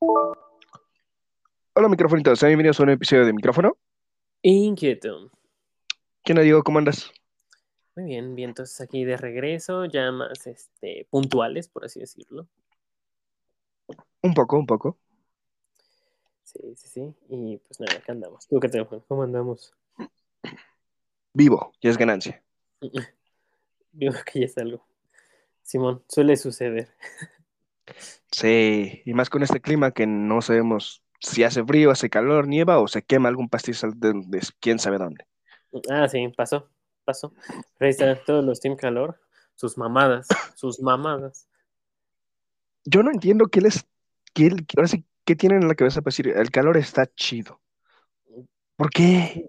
Hola microfonitos, sean bienvenidos a un episodio de micrófono. Inquieto. ¿Qué no digo? ¿Cómo andas? Muy bien, bien, entonces aquí de regreso, ya más este, puntuales, por así decirlo. Un poco, un poco. Sí, sí, sí. Y pues nada, acá andamos. ¿Tú qué te ¿Cómo andamos? Vivo, ya es ganancia. Digo que ya es algo. Simón, suele suceder. Sí, y más con este clima que no sabemos si hace frío, hace calor, nieva o se quema algún pastizal de, de quién sabe dónde. Ah, sí, pasó, pasó. Ahí están todos los Team Calor, sus mamadas, sus mamadas. Yo no entiendo qué les, qué, ahora sí, qué tienen en la cabeza para decir, el calor está chido. ¿Por qué?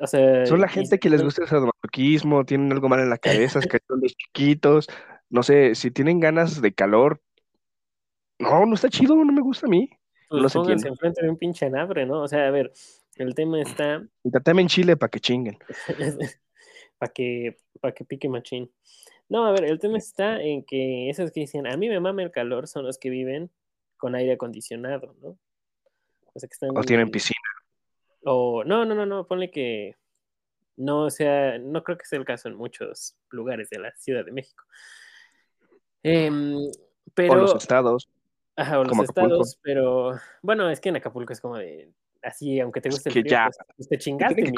O sea, Son la y- gente que les gusta el sadomasoquismo, tienen algo mal en la cabeza, es que son los chiquitos, no sé, si tienen ganas de calor, no, no está chido, no me gusta a mí. Pues no se enfrente de un pinche anabre, ¿no? O sea, a ver, el tema está Tratame en Chile para que chinguen. para que, para que pique machín. No, a ver, el tema está en que esos que dicen, a mí me mama el calor, son los que viven con aire acondicionado, ¿no? O sea, que están... O tienen piscina. O, no, no, no, no, ponle que no o sea, no creo que sea el caso en muchos lugares de la Ciudad de México. Em, O los estados. Ajá, o los Acapulco. estados, pero, bueno, es que en Acapulco es como de, así, aunque te Es guste el frío, ya, pues, pues, te chingaste, que.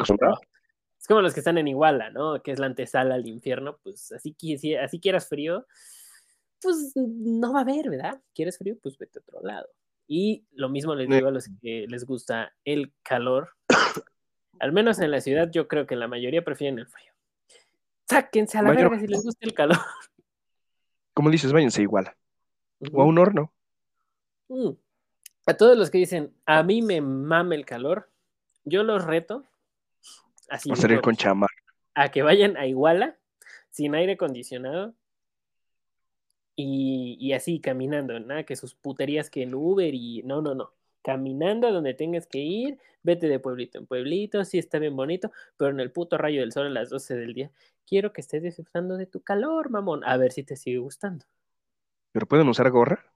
Es como los que están en Iguala, ¿no? Que es la antesala al infierno, pues así, si así quieras frío, pues no va a haber, ¿verdad? ¿Quieres frío? Pues vete a otro lado. Y lo mismo les digo a los que les gusta el calor. Al menos en la ciudad, yo creo que la mayoría prefieren el frío. Sáquense a la Mayor- verga si les gusta el calor. Como dices, váyanse igual. O a un horno. Mm. A todos los que dicen, a mí me mame el calor, yo los reto así de salir con chamar. a que vayan a Iguala sin aire acondicionado y, y así caminando, nada que sus puterías que el Uber y no, no, no. Caminando a donde tengas que ir, vete de pueblito en pueblito, sí está bien bonito, pero en el puto rayo del sol a las 12 del día, quiero que estés disfrutando de tu calor, mamón, a ver si te sigue gustando. ¿Pero pueden usar gorra?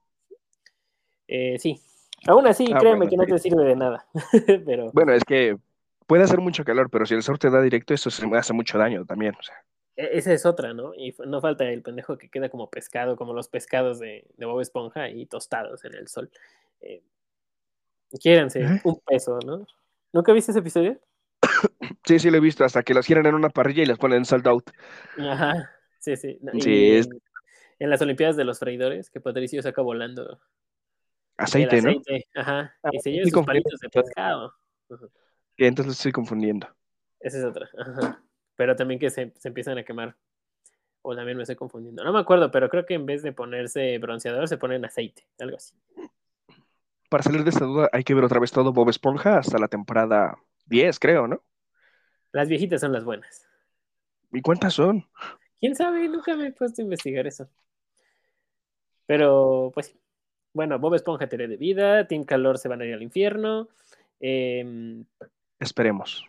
Eh, sí, aún así, Ah, créeme bueno, que no sí. te sirve de nada, pero Bueno, es que puede hacer mucho calor, pero si el sol te da directo, eso se hace mucho daño también. O sea, e- esa es otra, ¿no? Y no falta el pendejo que queda como pescado, como los pescados de, de Bob Esponja y tostados en el sol. Eh, quiéranse, ¿Eh? un peso, ¿no? ¿Nunca viste ese episodio? sí, sí lo he visto, hasta que los cierran en una parrilla y los ponen en sold out. Ajá, sí, sí. Sí, y es- en, en las Olimpiadas de los freidores, que Patricio saca volando Aceite, el ¿no? aceite, ajá, Ah, y se lleva sus palitos de pescado. Ajá, entonces lo estoy confundiendo. Esa es otra, ajá. Pero también que se, se empiezan a quemar. O también me estoy confundiendo. No me acuerdo, pero creo que en vez de ponerse bronceador, se ponen aceite, algo así. Para salir de esta duda hay que ver otra vez todo Bob Esponja hasta la temporada 10, creo, ¿no? Las viejitas son las buenas. ¿Y cuántas son? ¿Quién sabe? Nunca me he puesto a investigar eso. Pero, pues sí. Bueno, Bob Esponja teoría de vida, Team Calor se van a ir al infierno. Em, Esperemos.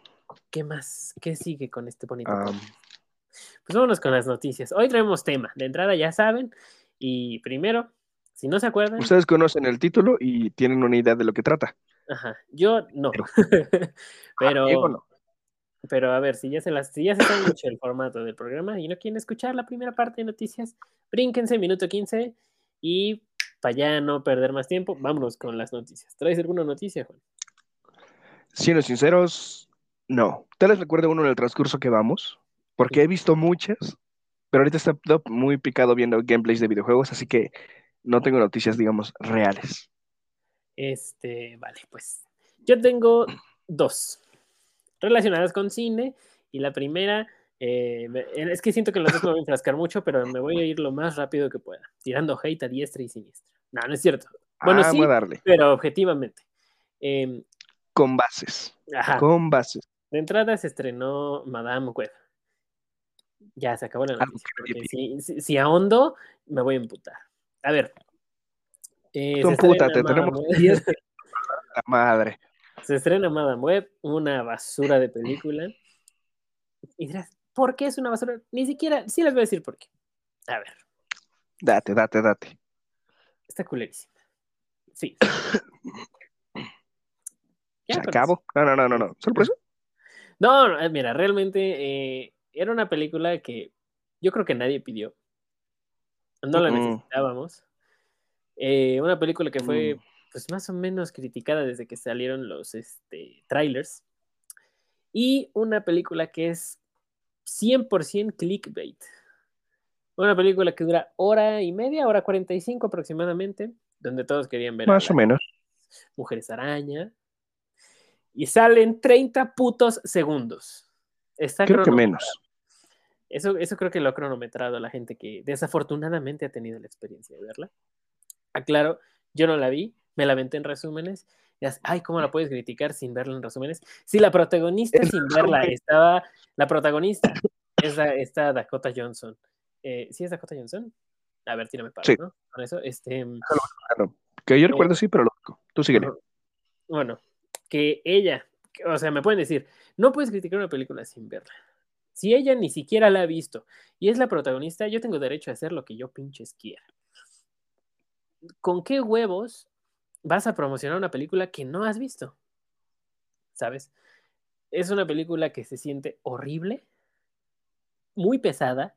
¿Qué más? ¿Qué sigue con este bonito podcast? Pues vámonos con las noticias. Hoy traemos tema. De entrada ya saben. Y primero, si no se acuerdan, Ustedes conocen el título y tienen una idea de lo que trata. ajá, yo no. Pero- pero, no. pero a ver, si ya se las, si ya se mucho el formato del programa y no quieren escuchar la primera parte de noticias, brínquense minuto 15 y para ya no perder más tiempo, vámonos con las noticias. ¿Traes alguna noticia, Juan? Siendo sinceros, no. Tal vez recuerde uno en el transcurso que vamos, porque he visto muchas, pero ahorita está muy picado viendo gameplays de videojuegos, así que no tengo noticias, digamos, reales. Este, vale, pues yo tengo dos relacionadas con cine y la primera, eh, es que siento que las dos me voy a enfrascar mucho, pero me voy a ir lo más rápido que pueda, tirando hate a diestra y siniestra. No, no es cierto, Bueno, Ah, sí. a darle. pero objetivamente. Em, Con bases. ajá, Con bases. de entrada se estrenó Madame Web. Ya se acabó la Algo noticia. si, si, si ahondo, me voy a emputar. A ver. eh, Madame tenemos Web. 10 La madre. Se estrena Madame Web, una basura de película. Y dirás, ¿por qué es una basura? Ni siquiera, sí les voy a decir por qué. A ver, Date, date, date. Está culerísima. Sí. ya. Se acabó. No, no, no, no, no. ¿Solo por eso? No, no, eh, mira, realmente eh, era una película que yo creo que nadie pidió. No la necesitábamos. Eh, una película que fue Mm. pues más o menos criticada desde que salieron los este, trailers. Y una película que es 100% clickbait. Una película que dura hora y media, hora 45 aproximadamente, donde todos querían ver Más o menos. mujeres araña. Y salen 30 putos segundos. Está Creo que menos. Eso, eso creo que lo ha cronometrado la gente que desafortunadamente ha tenido la experiencia de verla. Aclaro, yo no la vi, me la aventé en resúmenes. Y Ay, ¿cómo la puedes criticar sin verla en resúmenes? Si la protagonista sin verla estaba, la protagonista es la- esta Dakota Johnson. Eh, ¿Sí es Dakota Johnson? A ver, tírame para, Sí. ¿no? Con eso, este, Claro. Que yo recuerdo sí, pero lo Tú síguele. Bueno, que ella, o sea, me pueden decir, no puedes criticar una película sin verla. Si ella ni siquiera la ha visto y es la protagonista, yo tengo derecho a hacer lo que yo pinches quiera. ¿Con qué huevos vas a promocionar una película que no has visto? ¿Sabes? Es una película que se siente horrible, muy pesada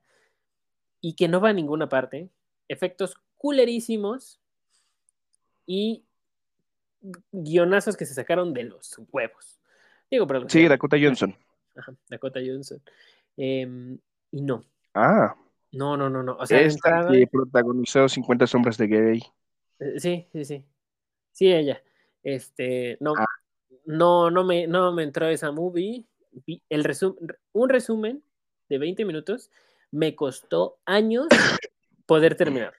y que no va a ninguna parte. Efectos culerísimos y guionazos que se sacaron de los huevos. Digo, Sí, producción. Dakota Johnson. Ajá, Dakota Johnson. Em, y no, Ah, no, no, no, no. O sea, esta entrada- que protagonizó 50 sombras de Grey. Eh, Sí, sí, sí. Sí, ella. Este, no, Ah. no, no me, no me entró esa movie. Vi el resum- un resumen de 20 minutos me costó años poder terminar.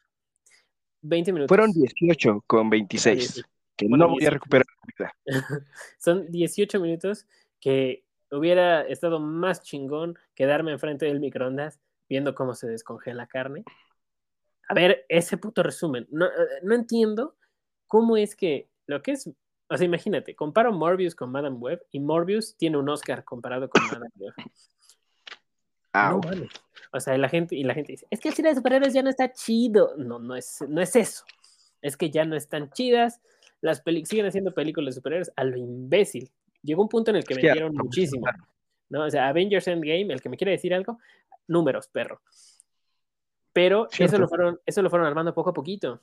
20 minutos. Fueron 18 con 26. sí. Que Bueno, no voy a 18. recuperar la vida. Son 18 minutos que hubiera estado más chingón quedarme enfrente del microondas viendo cómo se descongela carne. A ver, ese puto resumen. No, eh, no entiendo cómo es que lo que es. O sea, imagínate, comparo Morbius con Madame Web y Morbius tiene un Oscar comparado con Madame Web. Au. No mames. O sea, la gente, y la gente dice, es que el cine de superhéroes ya no está chido. No, no es, no es eso. Es que ya no están chidas. Las peli siguen haciendo películas de superhéroes a lo imbécil. Llegó un punto en el que vendieron no muchísimo. ¿no? O sea, Avengers Endgame, el que me quiere decir algo, números, perro. Pero eso lo, fueron, eso lo fueron armando poco a poquito.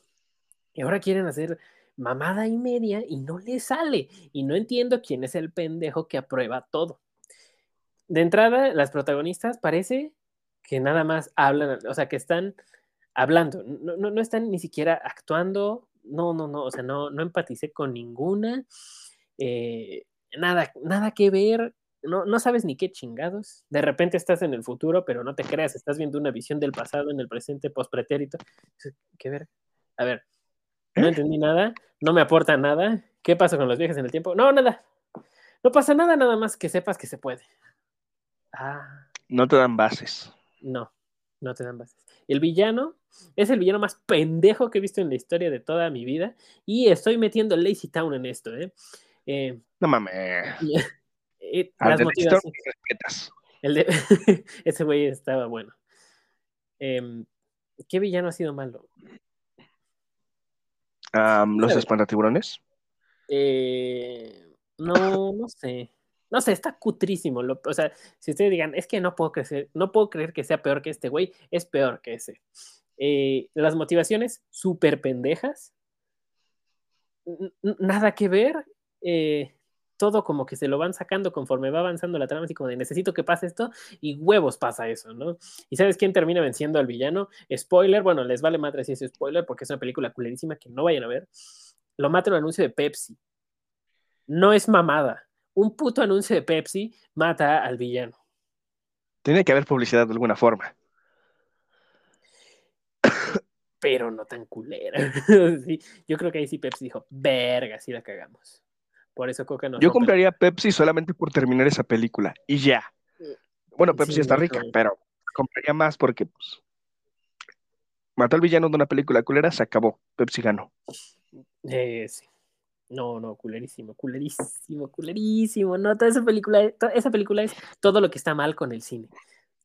Y ahora quieren hacer mamada y media y no le sale. Y no entiendo quién es el pendejo que aprueba todo. De entrada, las protagonistas parece que nada más hablan, o sea, que están hablando, no, no, no están ni siquiera actuando, no, no, no, o sea, no, no empaticé con ninguna, eh, nada, nada que ver, no, no sabes ni qué chingados, de repente estás en el futuro, pero no te creas, estás viendo una visión del pasado en el presente post-pretérito, ¿qué ver? A ver, no entendí nada, no me aporta nada, ¿qué pasa con los viajes en el tiempo? No, nada, no pasa nada, nada más que sepas que se puede. Ah, No te dan bases. No, no te dan bases. El villano es el villano más pendejo que he visto en la historia de toda mi vida. Y estoy metiendo Lazy Town en esto, ¿eh? Eh, No mames. eh, las respetas. el de- Ese güey estaba bueno. Em, ¿Qué villano ha sido malo? Los espantatiburones. Eh, no, no sé. No sé, está cutrísimo. lo- o sea, si ustedes digan, es que no puedo creer, no puedo creer que sea peor que este güey, es peor que ese. Eh, las motivaciones súper pendejas. Nada que ver. eh, todo como que se lo van sacando conforme va avanzando la trama, así como de necesito que pase esto, y huevos pasa eso, ¿no? ¿Y sabes quién termina venciendo al villano? Spoiler, bueno, les vale madre si es spoiler, porque es una película culerísima que no vayan a ver. Lo mata un anuncio de Pepsi. No es mamada. Un puto anuncio de Pepsi mata al villano. Tiene que haber publicidad de alguna forma. Pero no tan culera. Sí, yo creo que ahí sí Pepsi dijo, verga, sí la cagamos. Por eso Coca no. Yo compraría Pepsi solamente por terminar esa película. Y ya. Bueno, Pepsi Sí, está rica, pero compraría más porque pues, mató al villano de una película culera, se acabó. Pepsi ganó. Eh, sí. No, no, culerísimo, culerísimo, culerísimo. No, toda esa película, esa película es todo lo que está mal con el cine.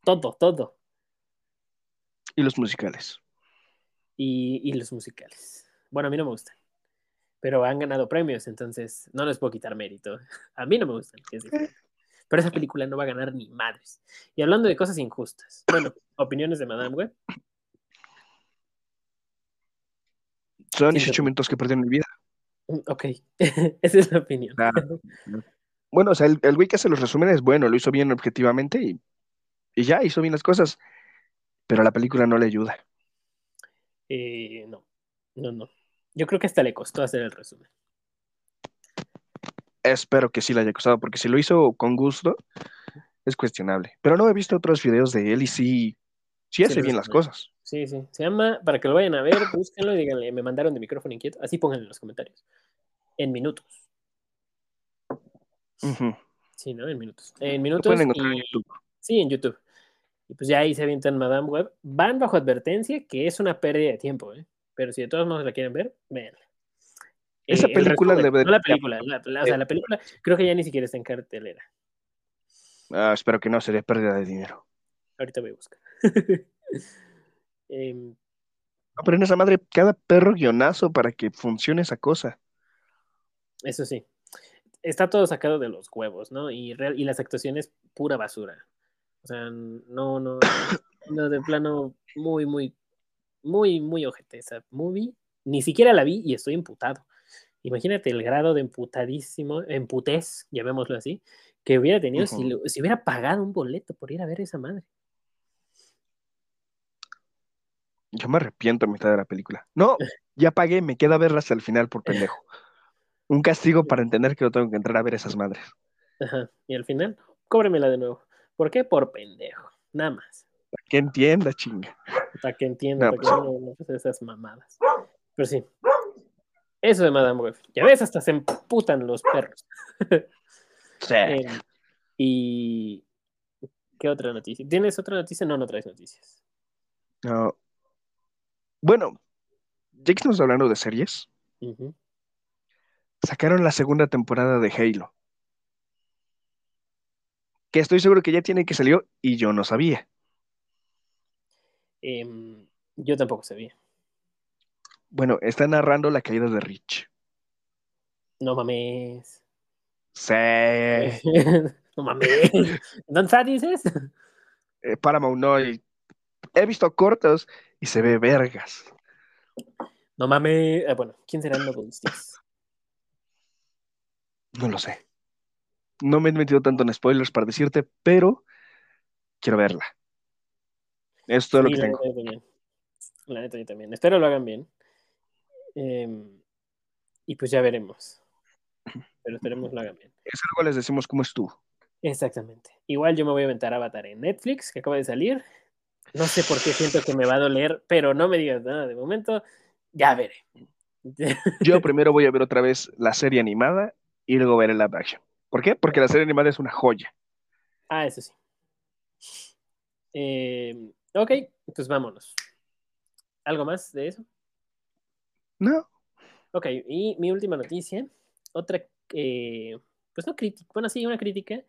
Todo, todo. Y los musicales. Y, y los musicales. Bueno, a mí no me gustan. pero han ganado premios, entonces no les puedo quitar mérito. A mí no me gustan, es. Pero esa película no va a ganar ni madres. Y hablando de cosas injustas, bueno, opiniones de Madame Web. Son Sí, 18 sí. minutos que perdí en mi vida. Ok, esa es la opinión. Bueno, o sea, el, el güey que hace los resúmenes, bueno, lo hizo bien objetivamente y, y ya, hizo bien las cosas. Pero la película no le ayuda. Eh, no, no, no. Yo creo que hasta le costó hacer el resumen. Espero que sí le haya costado, porque si lo hizo con gusto, es cuestionable. Pero no he visto otros videos de él y sí, sí hace bien las cosas. Sí, sí. Se llama, para que lo vayan a ver, búsquenlo y díganle, me mandaron de micrófono inquieto. Así pónganlo en los comentarios. En minutos. Sí, ¿no? En minutos. En minutos. pueden encontrar en YouTube. Sí, en YouTube. Y pues ya ahí se avientan Madame Web. Van bajo advertencia que es una pérdida de tiempo, ¿eh? Pero si de todos modos la quieren ver, véanla. Esa el película debe- No la película, la- la- o sea, la película creo que ya ni siquiera está en cartelera. Ah, espero que no sería pérdida de dinero. Ahorita voy a buscar. Em, No, pero en esa madre, cada perro guionazo para que funcione esa cosa. Eso sí. Está todo sacado de los huevos, ¿no? Y, real- y las actuaciones, pura basura. O sea, no, no, no, de plano, muy, muy, muy, muy ojete esa movie. Ni siquiera la vi y estoy imputado. Imagínate el grado de emputadísimo, emputez, llamémoslo así, que hubiera tenido si, si hubiera pagado un boleto por ir a ver esa madre. Yo me arrepiento a mitad de la película. No, ya pagué, me queda verla hasta el final por pendejo. Un castigo para entender que no tengo que entrar a ver esas madres. Ajá. Y al final, cóbremela de nuevo. ¿Por qué? Por pendejo. Nada más. Que entienda, chinga. Para que entiendan, No, para que no, no pasen esas mamadas. Pero sí. Eso de Madame Web. Ya ves, hasta se emputan los perros. Sí. Eh, y. ¿Qué otra noticia? ¿Tienes otra noticia? No, no traes noticias. No. Bueno, ya que estamos hablando de series, Ujú. Sacaron la segunda temporada de Halo. Que estoy seguro que ya tiene que salió y yo no sabía. Em, yo tampoco sabía. Bueno, está narrando la caída de Rich. No mames. Sí. no mames. ¿Dónde está, dices? Eh, Paramount no. y he visto cortos y se ve vergas. No mames. Ah, bueno, ¿quién será el Noble Sticks? No lo sé. No me he metido tanto en spoilers para decirte, pero quiero verla. Es todo lo que la tengo. neta yo también. La neta yo también. Espero lo hagan bien. Em, y pues ya veremos. Pero esperemos lo hagan bien. Es algo les decimos cómo estuvo. Exactamente. Igual yo me voy a aventar Avatar en Netflix, que acaba de salir. No sé por qué siento que me va a doler, pero no me digas nada de momento. Ya veré. Yo primero voy a ver otra vez la serie animada y luego ver el live action. ¿Por qué? Porque la serie animada es una joya. ah, eso sí. Em, ok, pues vámonos. ¿Algo más de eso? No, Ok, y mi última noticia, otra, eh, pues no crítica, bueno, sí, una crítica,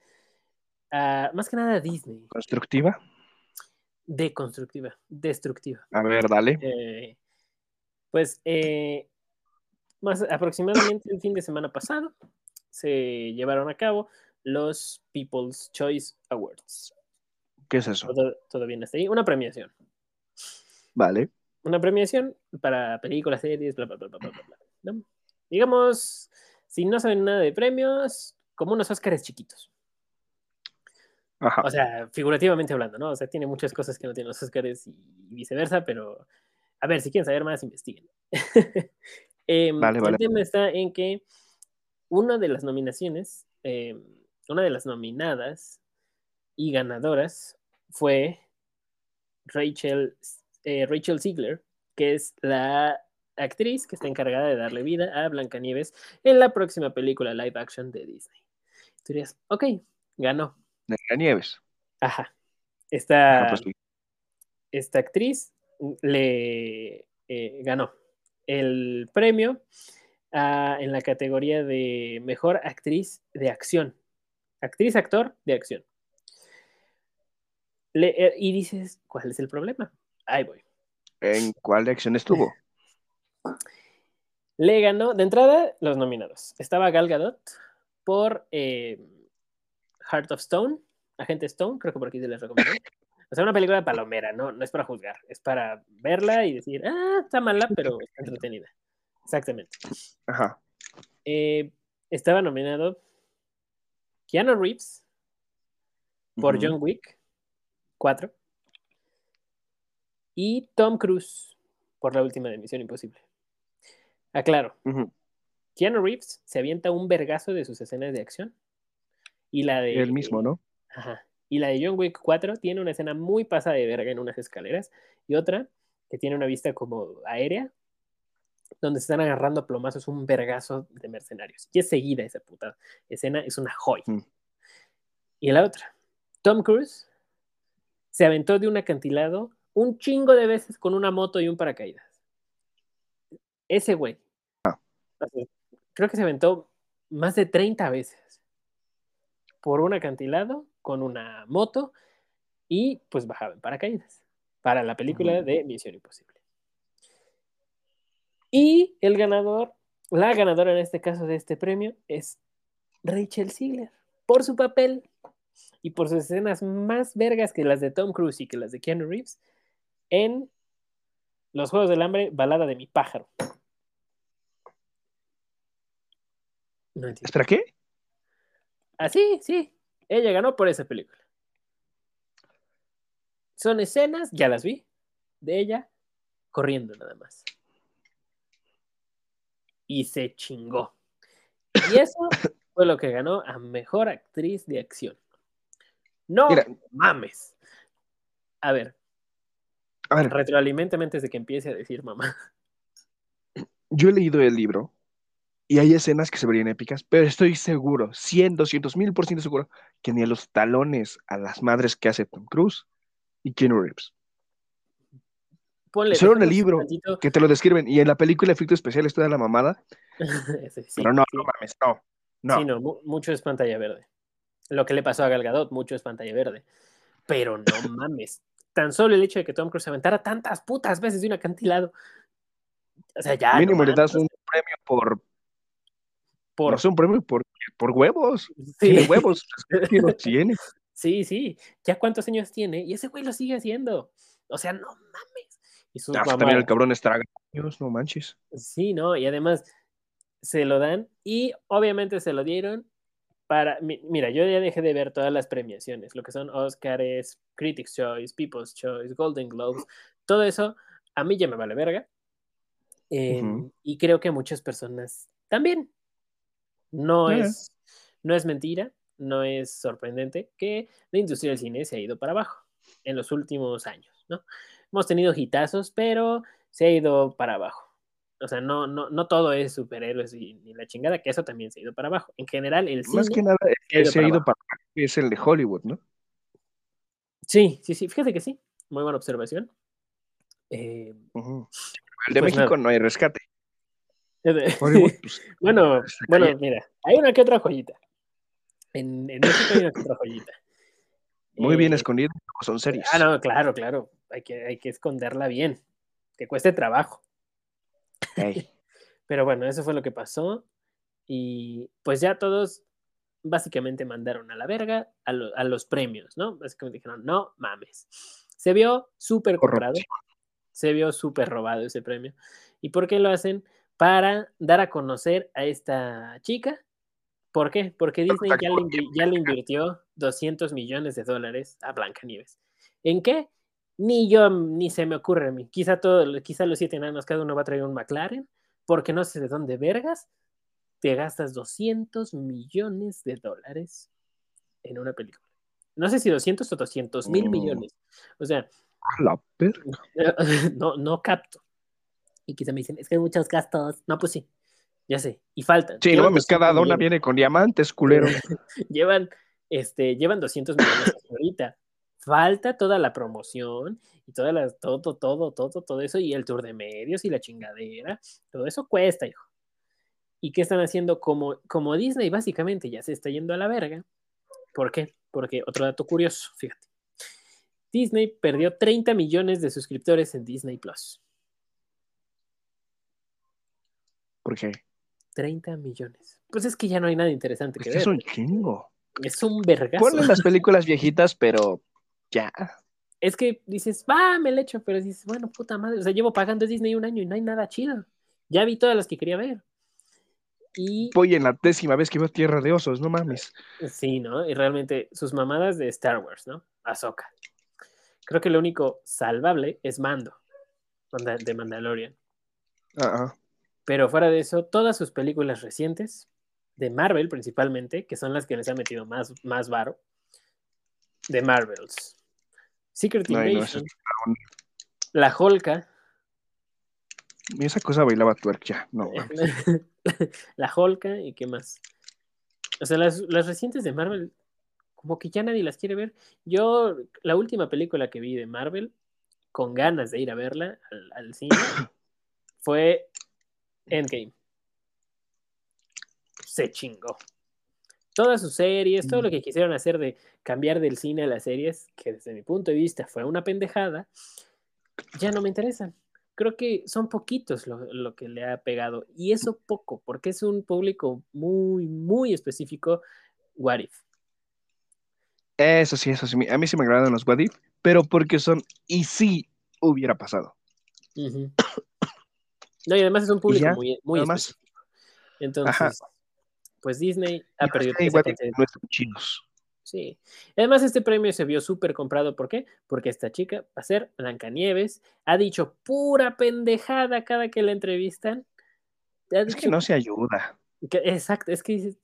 a, más que nada a Disney, constructiva. deconstructiva, destructiva. A ver, dale. Eh, pues eh, más aproximadamente el fin de semana pasado se llevaron a cabo los People's Choice Awards. ¿Qué es eso? Todo, todo bien hasta ahí. Una premiación. Vale. Una premiación para películas, series, bla, bla, bla, bla, bla, bla, ¿no? Digamos, si no saben nada de premios, como unos Óscares chiquitos. Ajá. O sea, figurativamente hablando, ¿no? O sea, tiene muchas cosas que no tienen los Óscares y viceversa, pero a ver, si quieren saber más, investiguen. Vale, vale. El tema está en que una de las nominaciones, em, una de las nominadas y ganadoras fue Rachel, eh, Rachel Ziegler, que es la actriz que está encargada de darle vida a Blancanieves en la próxima película live action de Disney. Tú dirías, ok, ganó. De la Nieves. Ajá. Esta, Ah, pues sí. esta actriz le eh, ganó el premio ah, en la categoría de mejor actriz de acción. Actriz, actor de acción. Le- eh, y dices, ¿cuál es el problema? Ahí voy. ¿En cuál acción estuvo? Le ganó, de entrada, los nominados. Estaba Gal Gadot por eh, Heart of Stone, Agente Stone, creo que por aquí se les recomendó. O sea, una película de palomera, ¿no? No es para juzgar, es para verla y decir, ah, está mala, pero está entretenida. Exactamente. Ajá. Eh, estaba nominado Keanu Reeves por. John Wick 4 y Tom Cruise por la última de Misión Imposible. Aclaro, Ujú. Keanu Reeves se avienta un vergazo de sus escenas de acción y la de El mismo, ¿no? Ajá. Y la de John Wick 4 tiene una escena muy pasada de verga en unas escaleras y otra que tiene una vista como aérea donde se están agarrando a plomazos un vergazo de mercenarios. Y es seguida esa puta escena, es una joya. Mm. Y la otra, Tom Cruise se aventó de un acantilado un chingo de veces con una moto y un paracaídas. Ese güey. sea, creo que se aventó más de 30 veces por un acantilado con una moto y pues bajaba en paracaídas para la película de Misión Imposible. Y el ganador, la ganadora en este caso de este premio es Rachel Ziegler por su papel y por sus escenas más vergas que las de Tom Cruise y que las de Keanu Reeves en Los Juegos del Hambre, Balada de mi pájaro. No. ¿Espera qué? Ah, sí, sí. Ella ganó por esa película. Son escenas, ya las vi, de ella corriendo nada más. Y se chingó. Y eso fue lo que ganó a mejor actriz de acción. No Mira. mames. A ver, A ver, retroalimentame antes de que empiece a decir mamá. yo he leído el libro y hay escenas que se verían épicas, pero estoy seguro, 100, 200 mil por ciento seguro, que ni a los talones a las madres que hace Tom Cruise y Keanu Reeves. Ponle, Solo en el libro tantito- que te lo describen y en la película efecto especial está de la mamada, sí, pero no, sí. no mames, no, no. Sí, no, mu- mucho es pantalla verde. Lo que le pasó a Gal Gadot, mucho es pantalla verde. Pero no mames. Tan solo el hecho de que Tom Cruise se aventara tantas putas veces de un acantilado. O sea, ya. Mínimo no le das un premio por, por- no sé, un premio por, por huevos. sí, Tiene huevos, los tiene. sí, sí. ¿Ya cuántos años tiene? Y ese güey lo sigue haciendo. O sea, no mames. Y sus Ah, pues también el cabrón estraga años, no manches. Sí, ¿no? Y además se lo dan y obviamente se lo dieron para... mi- Mira, yo ya dejé de ver todas las premiaciones, lo que son Oscars, Critics' Choice, People's Choice, Golden Globes, todo eso a mí ya me vale verga. Eh, Ujú. Y creo que muchas personas también. No Eh. es, no es mentira, no es sorprendente que la industria del cine se ha ido para abajo en los últimos años, ¿no? Hemos tenido hitazos, pero se ha ido para abajo. O sea, no, no, no todo es superhéroes y, ni la chingada, que eso también se ha ido para abajo. En general, el cine... Más que nada, el que se ha ido para abajo es el de Hollywood, ¿no? Sí, sí, sí, fíjate que sí. Muy buena observación. Eh. El de Pues México no hay rescate. Hollywood, pues, bueno, bueno, mira, hay una que otra joyita. En, en México hay una que otra joyita. muy bien Eh, escondido, como son series. Ah, no, claro, claro. Hay que, hay que esconderla bien. Que cueste trabajo. Pero bueno, eso fue lo que pasó. Y pues ya todos básicamente mandaron a la verga a, lo- a los premios, ¿no? Básicamente dijeron, no mames. Se vio súper comprado. Se vio súper robado ese premio. ¿Y por qué lo hacen? Para dar a conocer a esta chica. ¿Por qué? Porque Disney ya le, ya le invirtió 200 millones de dólares a Blancanieves. ¿En qué? Ni yo, ni se me ocurre a mí. Quizá, todo, quizá los siete enanos, cada uno va a traer un McLaren, porque no sé de dónde vergas te gastas 200 millones de dólares en una película. No sé si 200 o 200 mil Mm. millones. O sea, A la verga. no, no capto. Y quizá me dicen, es que hay muchos gastos. No, pues sí, ya sé. Y faltan. Sí, no mames, cada 200 dona millones. viene con diamantes, culero. llevan, este, llevan 200 millones ahorita. Falta toda la promoción y toda la, todo, todo, todo, todo eso, y el tour de medios y la chingadera. Todo eso cuesta, hijo. ¿Y qué están haciendo? Como, como Disney básicamente ya se está yendo a la verga. ¿Por qué? Porque otro dato curioso, fíjate. Disney perdió 30 millones de suscriptores en Disney Plus. ¿Por qué? 30 millones. Pues es que ya no hay nada interesante que ver. es un chingo. Es un vergazo. Ponen las películas viejitas, pero ya. Es que dices, va, me le echo, pero dices, bueno, puta madre, o sea, llevo pagando Disney un año y no hay nada chido. Ya vi todas las que quería ver. Y Voy en la décima vez que veo Tierra de Osos, no mames. sí, ¿no? Y realmente sus mamadas de Star Wars, ¿no? Ahsoka. Creo que lo único salvable es Mando, de Mandalorian. Ah. Pero fuera de eso, todas sus películas recientes, de Marvel principalmente, que son las que les ha metido más, más varo, de Marvels. Secret no, Invasion, La Holca, Y esa cosa bailaba twerk ya. No, la Holca y qué más. O sea, las, las recientes de Marvel, como que ya nadie las quiere ver. Yo, la última película que vi de Marvel, con ganas de ir a verla al, al cine, fue Endgame. Se chingó. Todas sus series, todo lo que quisieron hacer de cambiar del cine a las series, que desde mi punto de vista fue una pendejada, ya no me interesan. Creo que son poquitos lo, lo que le ha pegado. Y eso poco, porque es un público muy, muy específico. What if? Eso sí, eso sí. A mí sí me agradan los What If, pero porque son. Y sí hubiera pasado. No, y además es un público muy, muy específico. Entonces, Ajá. Pues Disney ha Y perdido chidos. Sí. Además, este premio se vio súper comprado. ¿Por qué? Porque esta chica va a ser Blancanieves. Ha dicho pura pendejada cada que la entrevistan. Ha Es dicho que no se ayuda. que- exacto, es que dices,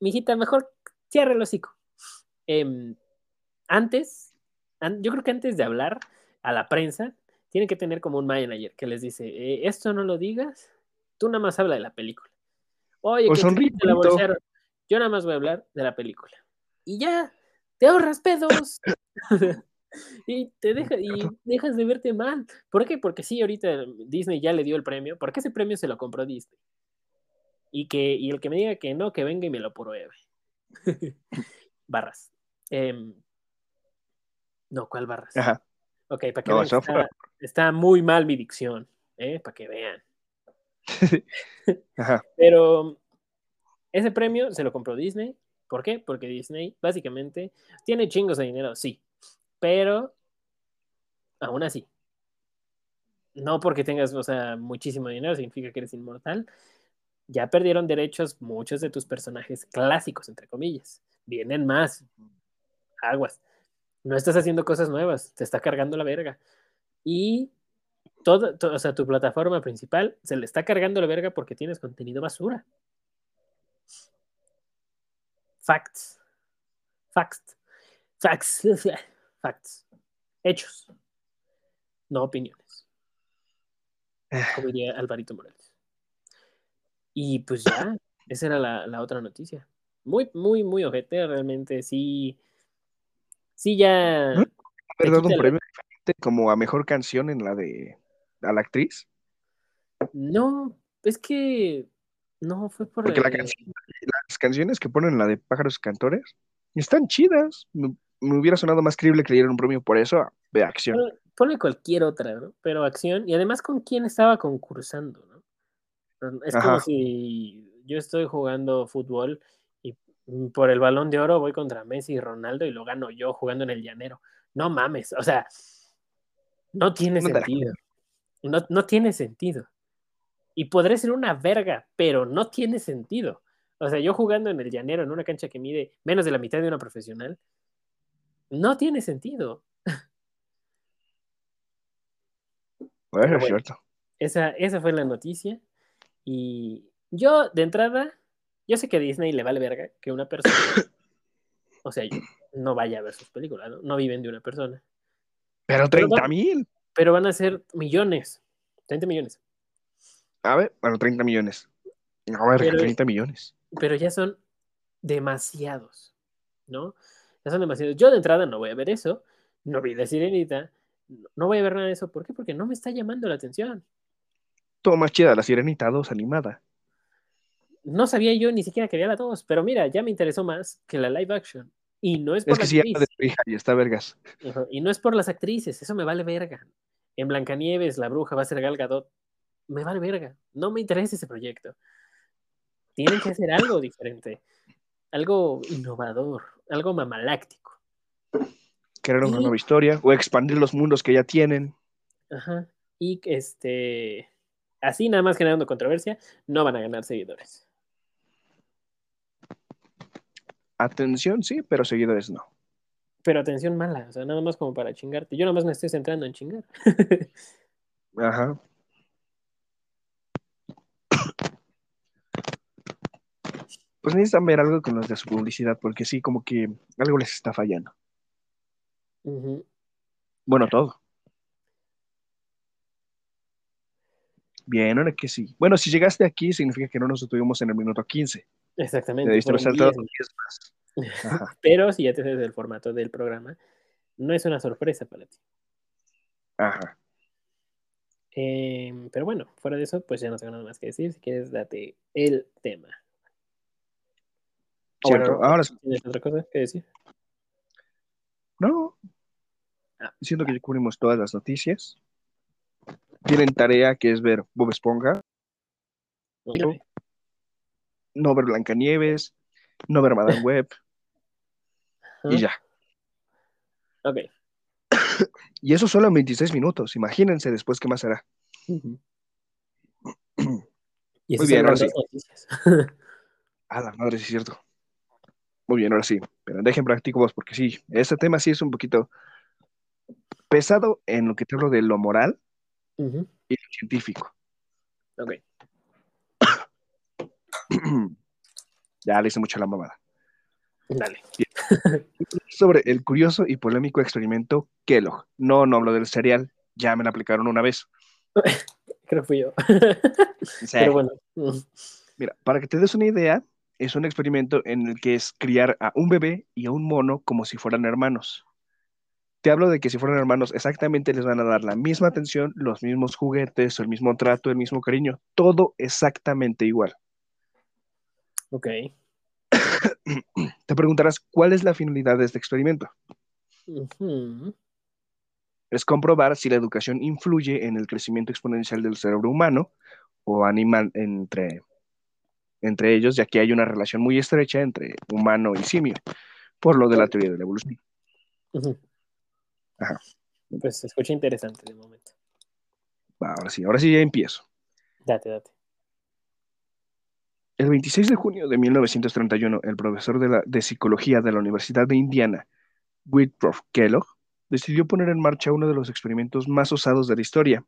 mijita, mejor cierra el hocico. Em, antes, an- yo creo que antes de hablar a la prensa, tienen que tener como un manager que les dice, "Eh, esto no lo digas, tú nada más habla de la película. Oye, O que te la bolsearon. Yo nada más voy a hablar de la película. Y ya, te ahorras pedos. y te deja, y dejas de verte mal. ¿Por qué? Porque sí, ahorita Disney ya le dio el premio, porque ese premio se lo compró Disney. Y, que, y el que me diga que no, que venga y me lo pruebe. barras. Em, no, ¿cuál barras? Ajá. Ok, para que No, vean, está muy mal mi dicción, ¿eh? para que vean. Pero ese premio se lo compró Disney. ¿Por qué? Porque Disney básicamente tiene chingos de dinero, sí. Pero aún así. No porque tengas, o sea, muchísimo dinero significa que eres inmortal. Ya perdieron derechos muchos de tus personajes clásicos, entre comillas. Vienen más. Aguas. No estás haciendo cosas nuevas. Te está cargando la verga. Y todo, to- o sea, tu plataforma principal se le está cargando la verga porque tienes contenido basura. Facts. Facts. Facts. Facts. Hechos. No opiniones. Como diría Alvarito Morales. Y pues ya, esa era la, la otra noticia. Muy, muy, muy ojete, realmente sí. Sí, ya. Haber dado un la- premio diferente como a mejor canción en la de a la actriz. No, es que. No, fue por. Porque la canción- las canciones que ponen en la de Pájaros Cantores están chidas. Me, me hubiera sonado más creíble que le dieran un premio por eso de acción. Ponle, ponle cualquier otra, ¿no? Pero acción, y además con quién estaba concursando, ¿no? Es como si yo estoy jugando fútbol y por el balón de oro voy contra Messi y Ronaldo y lo gano yo jugando en el llanero. No mames, o sea, no tiene No sentido. No, no tiene sentido. Y podré ser una verga, pero no tiene sentido. O sea, yo jugando en el llanero, en una cancha que mide menos de la mitad de una profesional, no tiene sentido. Bueno, es cierto. Esa, esa fue la noticia. Y yo, de entrada, yo sé que a Disney le vale verga que una persona, o sea, no vaya a ver sus películas, ¿no? No viven de una persona. Pero Pero 30 va- mil. Pero van a ser millones, 30 millones. A ver, bueno, 30 millones. A ver, Pero- 30 millones. Pero ya son demasiados, ¿no? Ya son demasiados. Yo de entrada no voy a ver eso, no vi la sirenita, no- voy a ver nada de eso. ¿Por qué? Porque no me está llamando la atención. Todo más chida, la Sirenita 2 animada. No sabía yo ni siquiera que había la 2, pero mira, ya me interesó más que la live action. Y no es por Es que la sí, actriz. habla de su hija y está vergas. Ajá, Y no es por las actrices, eso me vale verga. En Blancanieves, la bruja va a ser Gal Gadot. me vale verga, no me interesa ese proyecto. Tienen que hacer algo diferente, algo innovador, algo mamaláctico. Crear una nueva historia o expandir los mundos que ya tienen. Ajá. Y este, así nada más generando controversia, no van a ganar seguidores. Atención, sí, pero seguidores no. Pero atención mala, o sea, nada más como para chingarte. Yo nada más me estoy centrando en chingar. Ajá. Pues necesitan ver algo con los de su publicidad, porque sí, como que algo les está fallando. Bueno, todo. Bien, ahora que sí. Bueno, si llegaste aquí, significa que no nos detuvimos en el minuto 15. Exactamente. Pero si ya te sabes el formato del programa, no es una sorpresa para ti. Ajá. Em, pero bueno, fuera de eso, pues ya no tengo nada más que decir. Si quieres, date el tema. Cierto. Ahora ¿Tienes otra cosa que decir? No. Ah, Siento que ya cubrimos todas las noticias. Tienen tarea que es ver Bob Esponja. No ver Blancanieves. No ver Madame Web. Y ya. Ok. Y eso solo en 26 minutos. Imagínense después qué más será. y Muy bien, ahora sí. A la madre, sí es cierto. Muy bien, ahora sí. Pero dejen práctico vos, porque sí, este tema sí es un poquito pesado en lo que te hablo de lo moral y lo científico. Ok. ya le hice mucho la mamada. Dale. Sobre el curioso y polémico experimento Kellogg. No, no hablo del cereal, ya me lo aplicaron una vez. Creo que fui yo. Pero bueno. Mira, para que te des una idea, es un experimento en el que es criar a un bebé y a un mono como si fueran hermanos. Te hablo de que si fueran hermanos, exactamente les van a dar la misma atención, los mismos juguetes, el mismo trato, el mismo cariño, todo exactamente igual. Ok. Te preguntarás, ¿cuál es la finalidad de este experimento? Es comprobar si la educación influye en el crecimiento exponencial del cerebro humano o animal entre, entre ellos, ya que hay una relación muy estrecha entre humano y simio, por lo de la teoría de la evolución. Ajá. Pues se escucha interesante de momento. Ahora sí, ahora sí ya empiezo. Date, date. El 26 de junio de 1931, el profesor de, psicología de la Universidad de Indiana, Whitworth Kellogg, decidió poner en marcha uno de los experimentos más osados de la historia,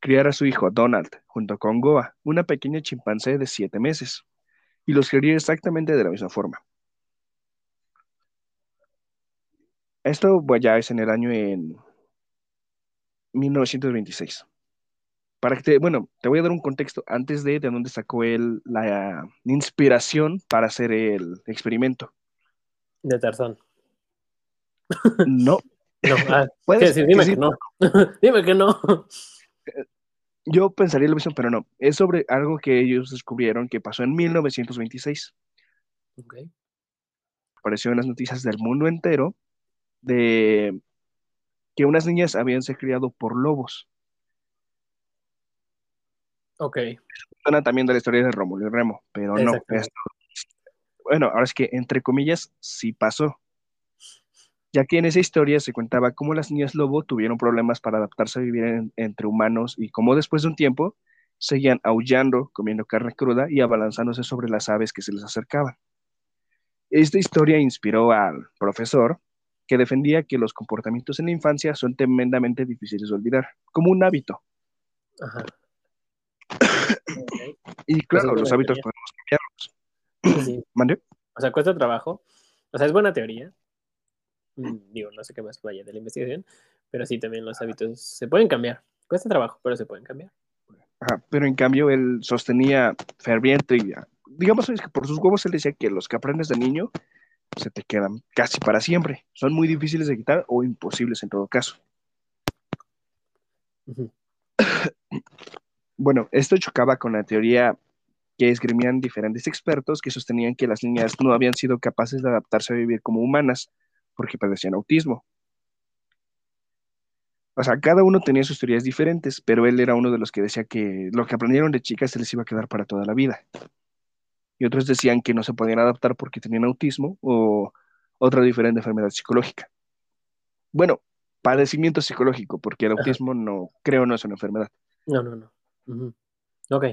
criar a su hijo Donald junto con Goa, una pequeña chimpancé de siete meses, y los criaría exactamente de la misma forma. Esto ya es en el año en 1926. Para que te, bueno, te voy a dar un contexto antes de de dónde sacó él la inspiración para hacer el experimento. De Tarzán. No. No, ah, dime que, no. dime que no. Yo pensaría lo mismo, pero no. Es sobre algo que ellos descubrieron que pasó en 1926. Okay. Apareció en las noticias del mundo entero de que unas niñas habían sido criado por lobos. Ok. Suena también de la historia de Rómulo y Remo, pero no. bueno, ahora es que, entre comillas, sí pasó. Ya que en esa historia se contaba cómo las niñas lobo tuvieron problemas para adaptarse a vivir entre humanos y cómo después de un tiempo seguían aullando, comiendo carne cruda y abalanzándose sobre las aves que se les acercaban. Esta historia inspiró al profesor que defendía que los comportamientos en la infancia son tremendamente difíciles de olvidar, como un hábito. Ajá. Y claro, los hábitos podemos cambiarlos. O sea, cuesta trabajo. O sea, es buena teoría. Mm, digo, no sé qué más vaya de la investigación, pero sí, también los hábitos se pueden cambiar. Cuesta trabajo, pero se pueden cambiar. Ajá, pero en cambio él sostenía ferviente y digamos que por sus huevos él decía que los que aprendes de niño se te quedan casi para siempre. Son muy difíciles de quitar o imposibles en todo caso. bueno, esto chocaba con la teoría que esgrimían diferentes expertos que sostenían que las niñas no habían sido capaces de adaptarse a vivir como humanas porque padecían autismo. O sea, cada uno tenía sus teorías diferentes, pero él era uno de los que decía que lo que aprendieron de chicas se les iba a quedar para toda la vida. Y otros decían que no se podían adaptar porque tenían autismo o otra diferente enfermedad psicológica. Bueno, padecimiento psicológico, porque el Ajá. autismo no, creo no es una enfermedad. No, no, no. Ok.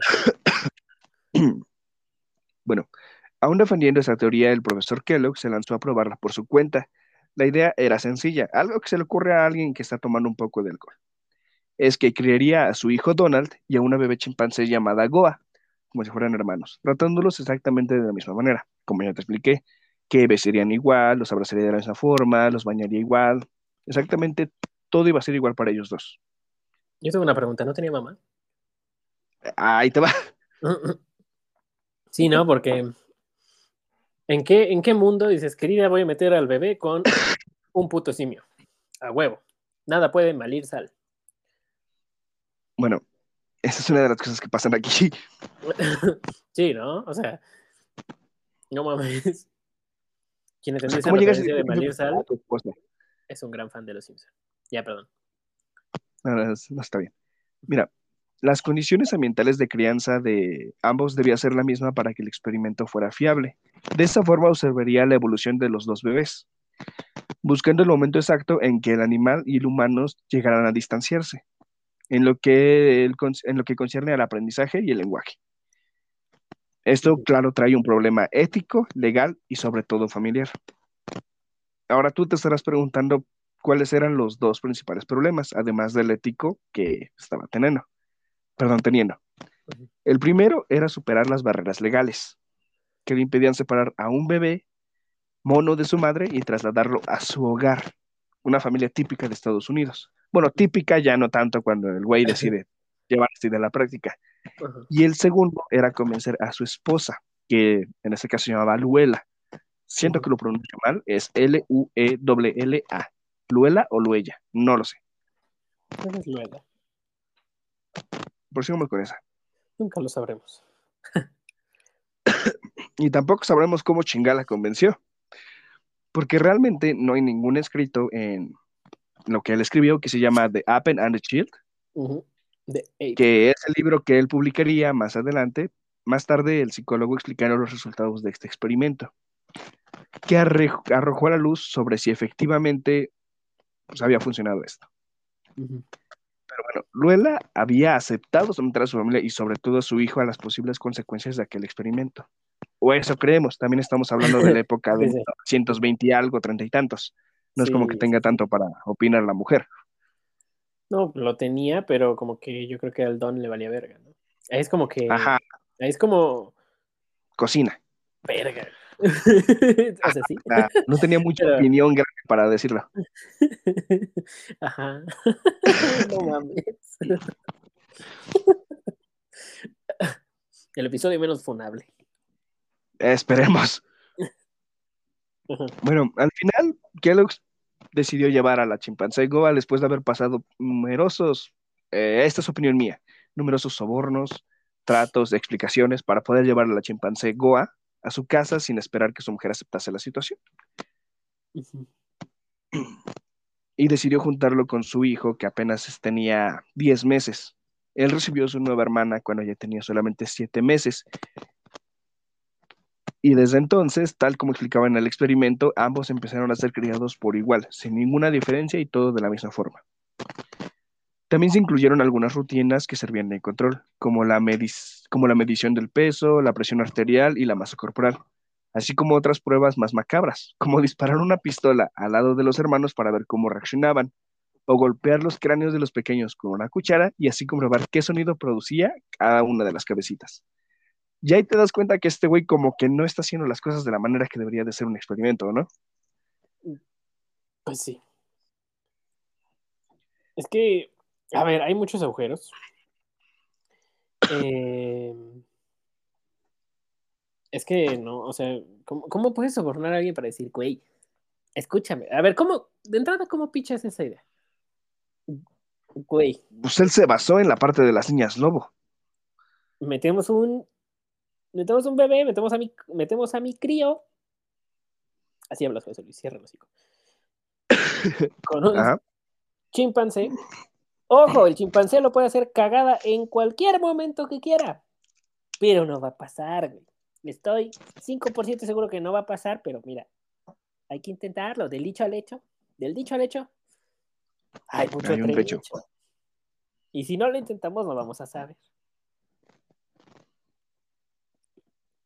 Bueno, aún defendiendo esa teoría, el profesor Kellogg se lanzó a probarla por su cuenta. La idea era sencilla, algo que se le ocurre a alguien que está tomando un poco de alcohol. Es que criaría a su hijo Donald y a una bebé chimpancé llamada Goa, como si fueran hermanos, tratándolos exactamente de la misma manera, como ya te expliqué, que vestirían igual, los abrazaría de la misma forma, los bañaría igual, exactamente todo iba a ser igual para ellos dos. Yo tengo una pregunta, ¿no tenía mamá? Ahí te va. Sí, ¿no? Porque ¿en qué, ¿en qué mundo dices, querida, voy a meter al bebé con un puto simio? A huevo. Nada puede malir sal. Bueno, esa es una de las cosas que pasan aquí. sí, ¿no? O sea, no mames. Quien O sea, entendió esa ¿cómo llegas referencia de malir sal es un gran fan de los Simpsons. Ya, perdón. No, no, no está bien. Mira, las condiciones ambientales de crianza de ambos debía ser la misma para que el experimento fuera fiable. De esta forma observaría la evolución de los dos bebés, buscando el momento exacto en que el animal y el humano llegaran a distanciarse, en lo que, el, en lo que concierne al aprendizaje y el lenguaje. Esto, claro, trae un problema ético, legal y sobre todo familiar. Ahora tú te estarás preguntando cuáles eran los dos principales problemas, además del ético que estaba teniendo. Perdón, teniendo. El primero era superar las barreras legales, que le impedían separar a un bebé mono de su madre y trasladarlo a su hogar, una familia típica de Estados Unidos. Bueno, típica ya no tanto cuando el güey decide llevar así de la práctica. Ajá. Y el segundo era convencer a su esposa, que en este caso se llamaba Luela. Siento que lo pronuncio mal, es L-U-E-L-L-A. ¿Luela o Luella? No lo sé. Luego. Prosigamos con esa. Nunca lo sabremos. Y tampoco sabremos cómo chingada la convenció. Porque realmente no hay ningún escrito en lo que él escribió que se llama The Appen and the Shield, que es el libro que él publicaría más adelante. Más tarde, el psicólogo explicaron los resultados de este experimento, que arrojó a la luz sobre si efectivamente pues, había funcionado esto. Ujú. Pero bueno, Luela había aceptado someter a su familia y sobre todo a su hijo a las posibles consecuencias de aquel experimento. O eso creemos, también estamos hablando de la época de Sí, sí. 1920 y algo, treinta y tantos. No es como que tenga tanto para opinar la mujer. No, lo tenía, pero como que yo creo que al Don le valía verga, ¿no? Ahí es como que. Ajá, Ahí es como. cocina. Verga. o sea, sí. Ah, no tenía mucha Pero- opinión grande para decirlo. Ajá. no mames. El episodio menos funable. Esperemos. Ajá. Bueno, al final, Kellogg's decidió llevar a la chimpancé Goa después de haber pasado numerosos, eh, esta es opinión mía, numerosos sobornos, tratos, explicaciones para poder llevar a la chimpancé Goa a su casa sin esperar que su mujer aceptase la situación. Y decidió juntarlo con su hijo, que apenas tenía 10 meses. Él recibió a su nueva hermana cuando ella tenía solamente 7 meses. Y desde entonces, tal como explicaba en el experimento, ambos empezaron a ser criados por igual, sin ninguna diferencia y todo de la misma forma. También se incluyeron algunas rutinas que servían de control, como la, como la medición del peso, la presión arterial y la masa corporal, así como otras pruebas más macabras, como disparar una pistola al lado de los hermanos para ver cómo reaccionaban, o golpear los cráneos de los pequeños con una cuchara y así comprobar qué sonido producía cada una de las cabecitas. Y ahí te das cuenta que este güey como que no está haciendo las cosas de la manera que debería de ser un experimento, ¿no? Pues sí. Es que, a ver, hay muchos agujeros. Eh, es que no, o sea, ¿cómo, cómo puedes sobornar a alguien para decir, güey, escúchame? A ver, ¿cómo, de entrada, cómo pichas esa idea? Güey, Pues él se basó en la parte de las niñas lobo. metemos un, metemos un bebé, metemos a mi, metemos a mi crío. Así hablas, José Luis, cierra el hocico. Con un, Ajá. chimpancé. Ojo, el chimpancé lo puede hacer cagada en cualquier momento que quiera. Pero no va a pasar, güey. Estoy 5% seguro que no va a pasar, pero mira, hay que intentarlo. Del dicho al hecho, del dicho al hecho, hay mucho Hay un trecho. Y si no lo intentamos, no vamos a saber.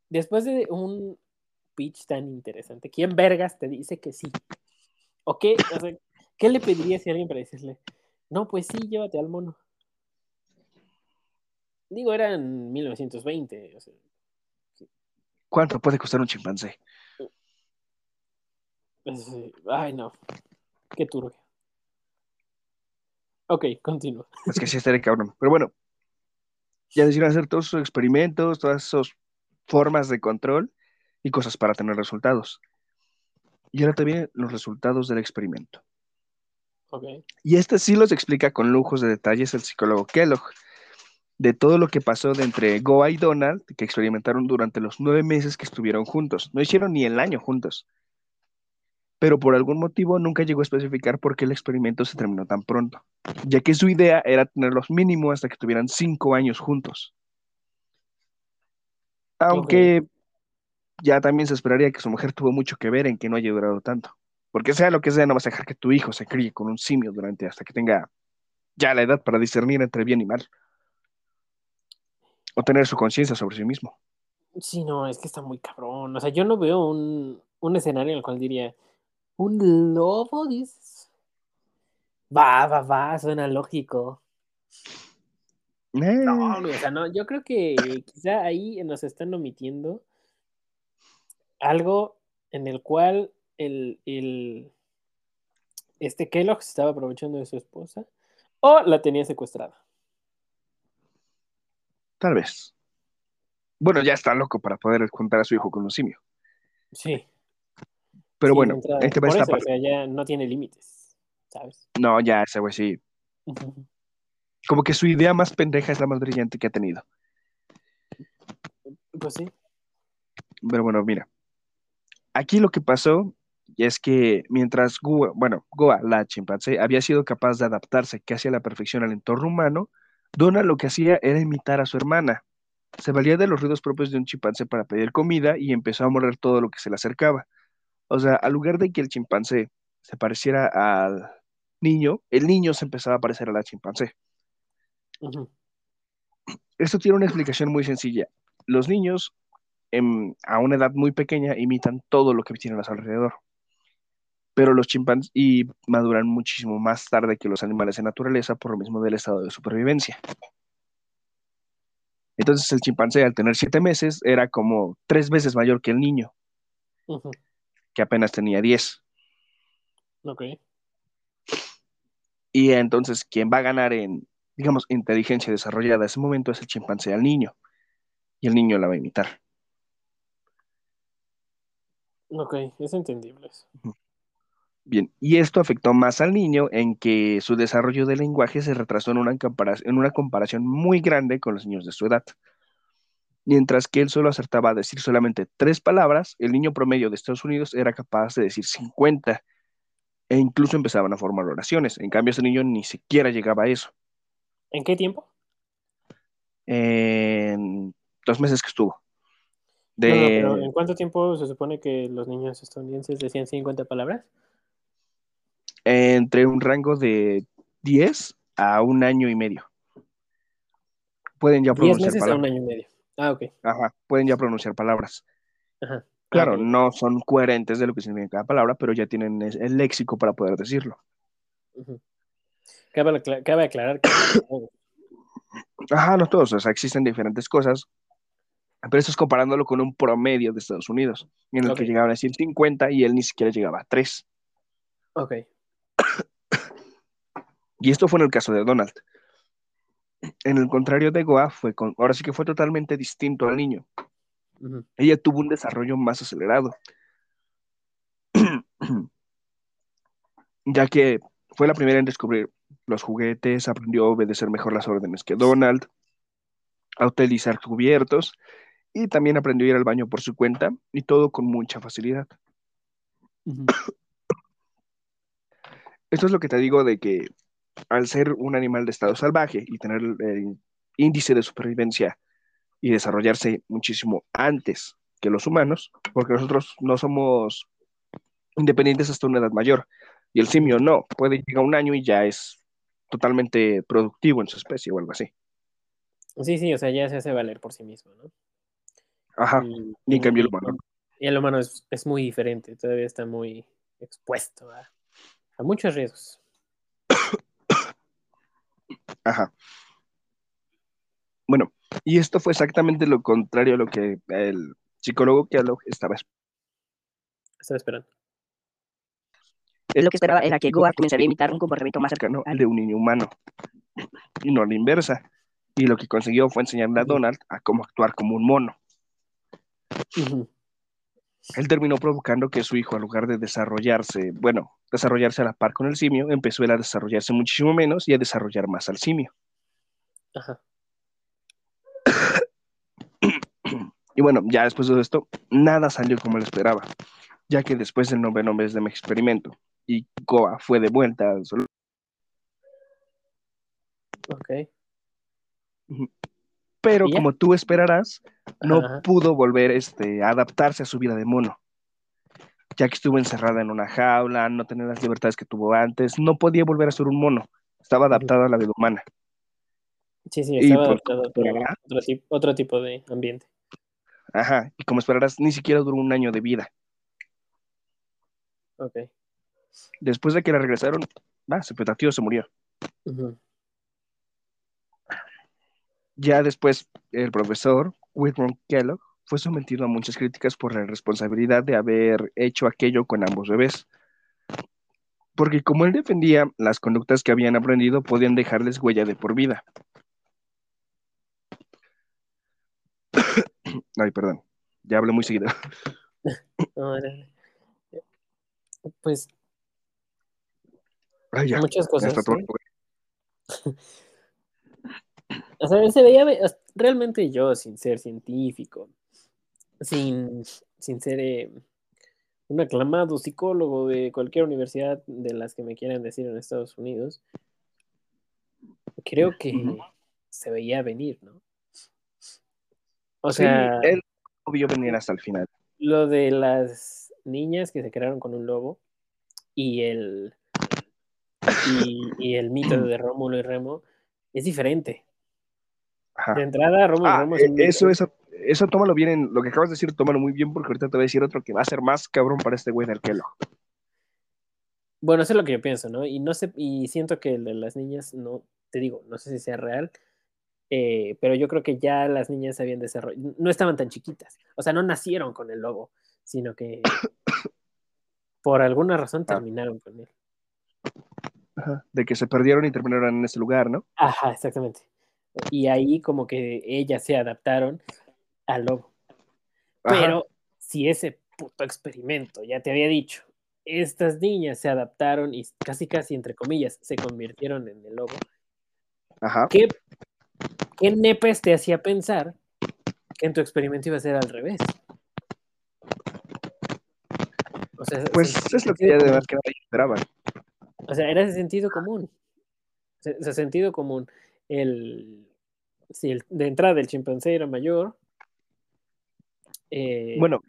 Después de un pitch tan interesante, ¿quién vergas te dice que sí? ¿O qué? O sea, ¿qué le pedirías a alguien para decirle, no, pues sí, llévate al mono? Digo, era en 1920. O sea, ¿Cuánto puede costar un chimpancé? es- eh, ay, no. Qué turbio. Ok, continúa. Es que sí estaría cabrón. Pero bueno, ya decidieron hacer todos sus experimentos, todas esas formas de control y cosas para tener resultados. Y ahora también los resultados del experimento. Y este sí los explica con lujos de detalles el psicólogo Kellogg, de todo lo que pasó de entre Goa y Donald, que experimentaron durante los nueve meses que estuvieron juntos. No hicieron ni el año juntos. Pero por algún motivo nunca llegó a especificar por qué el experimento se terminó tan pronto, ya que su idea era tenerlos mínimo hasta que tuvieran cinco años juntos. Aunque ya también se esperaría que su mujer tuvo mucho que ver en que no haya durado tanto. Porque sea lo que sea, no vas a dejar que tu hijo se críe con un simio durante hasta que tenga ya la edad para discernir entre bien y mal. O tener su conciencia sobre sí mismo. Sí, no, es que está muy cabrón. O sea, yo no veo un, un escenario en el cual diría, ¿un lobo, dices? Va, va, va, suena lógico. Eh, No, o sea, no, yo creo que quizá ahí nos están omitiendo algo en el cual el, el este Kellogg se estaba aprovechando de su esposa o la tenía secuestrada. tal vez. Bueno, ya está loco para poder juntar a su hijo con un simio. Sí. Pero sí, bueno, de entrada. ahí te va eso, o sea, ya no tiene límites, ¿sabes? No, ya ese güey sí. Como que su idea más pendeja es la más brillante que ha tenido. Pues sí. Pero bueno, mira. Aquí lo que pasó es que mientras Goa, bueno, Goa, la chimpancé, había sido capaz de adaptarse casi a la perfección al entorno humano, Donna lo que hacía era imitar a su hermana. Se valía de los ruidos propios de un chimpancé para pedir comida y empezó a morder todo lo que se le acercaba. O sea, al lugar de que el chimpancé se pareciera al niño, el niño se empezaba a parecer a la chimpancé. Esto tiene una explicación muy sencilla. Los niños em, a una edad muy pequeña imitan todo lo que tienen a su alrededor. Pero los chimpancés y maduran muchísimo más tarde que los animales en naturaleza por lo mismo del estado de supervivencia. Entonces el chimpancé al tener siete meses era como tres veces mayor que el niño, que apenas tenía diez. Ok. Y entonces quien va a ganar en, digamos, inteligencia desarrollada a ese momento es el chimpancé al niño. Y el niño la va a imitar. Ok, es entendible eso. Bien, y esto afectó más al niño en que su desarrollo del lenguaje se retrasó en una, compara- en una comparación muy grande con los niños de su edad. Mientras que él solo acertaba a decir solamente tres palabras, el niño promedio de Estados Unidos era capaz de decir 50 e incluso empezaban a formar oraciones. En cambio, ese niño ni siquiera llegaba a eso. ¿En qué tiempo? En dos meses que estuvo. No, no, De, pero ¿en cuánto tiempo se supone que los niños estadounidenses decían 50 palabras? Entre un rango de 10 a un año y medio. Pueden ya 10 pronunciar meses a un palabras. año y medio. Ah, ok. Ajá, pueden ya pronunciar palabras. Ajá. Claro, Ah, ok. no son coherentes de lo que significa cada palabra, pero ya tienen el léxico para poder decirlo. Cabe, acla- cabe aclarar que Ajá, no todos, o sea, existen diferentes cosas, pero eso es comparándolo con un promedio de Estados Unidos, en el que llegaban a decir 50 y él ni siquiera llegaba a 3. Ok. Y esto fue en el caso de Donald. En el contrario de Goa, fue con, ahora sí que fue totalmente distinto al niño. Ella tuvo un desarrollo más acelerado, ya que fue la primera en descubrir los juguetes, aprendió a obedecer mejor las órdenes que Donald, a utilizar cubiertos y también aprendió a ir al baño por su cuenta y todo con mucha facilidad. Esto es lo que te digo de que al ser un animal de estado salvaje y tener el índice de supervivencia y desarrollarse muchísimo antes que los humanos, porque nosotros no somos independientes hasta una edad mayor, y el simio no, puede llegar un año y ya es totalmente productivo en su especie o algo así. Sí, sí, o sea, ya se hace valer por sí mismo, ¿no? Ajá, y, ni en cambio el humano. Y el humano es, es, muy diferente, todavía está muy expuesto a, a muchos riesgos. Ajá. Bueno, y esto fue exactamente lo contrario a lo que el psicólogo Kellogg estaba Estaba esperando. Lo que esperaba era que Goa comenzara a imitar un comportamiento más cercano al de un niño humano, y no a la inversa. Y lo que consiguió fue enseñarle a Donald a cómo actuar como un mono. Él terminó provocando que su hijo, en lugar de desarrollarse, bueno, desarrollarse a la par con el simio, empezó a desarrollarse muchísimo menos y a desarrollar más al simio. Ajá. y bueno, ya después de esto, nada salió como él esperaba, ya que después del noveno mes de mi experimento y Goa fue de vuelta al sol. Ok. Pero como tú esperarás, no pudo volver este, a adaptarse a su vida de mono. Ya que estuvo encerrada en una jaula, no tenía las libertades que tuvo antes, no podía volver a ser un mono. Estaba adaptada a la vida humana. Sí, sí, estaba pues, adaptado a otro, tipo de ambiente. Ajá, y como esperarás, ni siquiera duró un año de vida. Ok. Después de que la regresaron, va, se petateó, se murió. Ya después, el profesor Whitman Kellogg fue sometido a muchas críticas por la responsabilidad de haber hecho aquello con ambos bebés. Porque como él defendía, las conductas que habían aprendido podían dejarles huella de por vida. Ay, perdón, ya hablé muy seguido. pues muchas cosas. O sea, se veía realmente yo, sin ser científico, sin, sin ser eh, un aclamado psicólogo de cualquier universidad de las que me quieran decir en Estados Unidos, creo que se veía venir, ¿no? O sea, él vio venir hasta el final. Lo de las niñas que se crearon con un lobo y el y, el mito de Rómulo y Remo es diferente. De entrada, Rómulo y ah, Remo es eh, eso, eso, eso tómalo bien, en, lo que acabas de decir, tómalo muy bien, porque ahorita te voy a decir otro que va a ser más cabrón para este güey del Kelo. Bueno, eso es lo que yo pienso, ¿no? Y no sé, y siento que el de las niñas, no, te digo, no sé si sea real, eh, pero yo creo que ya las niñas habían desarrollado, no estaban tan chiquitas, o sea, no nacieron con el lobo, sino que por alguna razón ah. terminaron con él de que se perdieron y terminaron en ese lugar, ¿no? Ajá, exactamente. Y ahí como que ellas se adaptaron al lobo. Pero si ese puto experimento, ya te había dicho, estas niñas se adaptaron y casi casi entre comillas se convirtieron en el lobo. Ajá. ¿Qué, qué nepes te hacía pensar que en tu experimento iba a ser al revés? pues es lo que ya de que esperaban. O sea, era ese sentido común. Ese sentido común. El, si el, de entrada el chimpancé era mayor. Eh, bueno,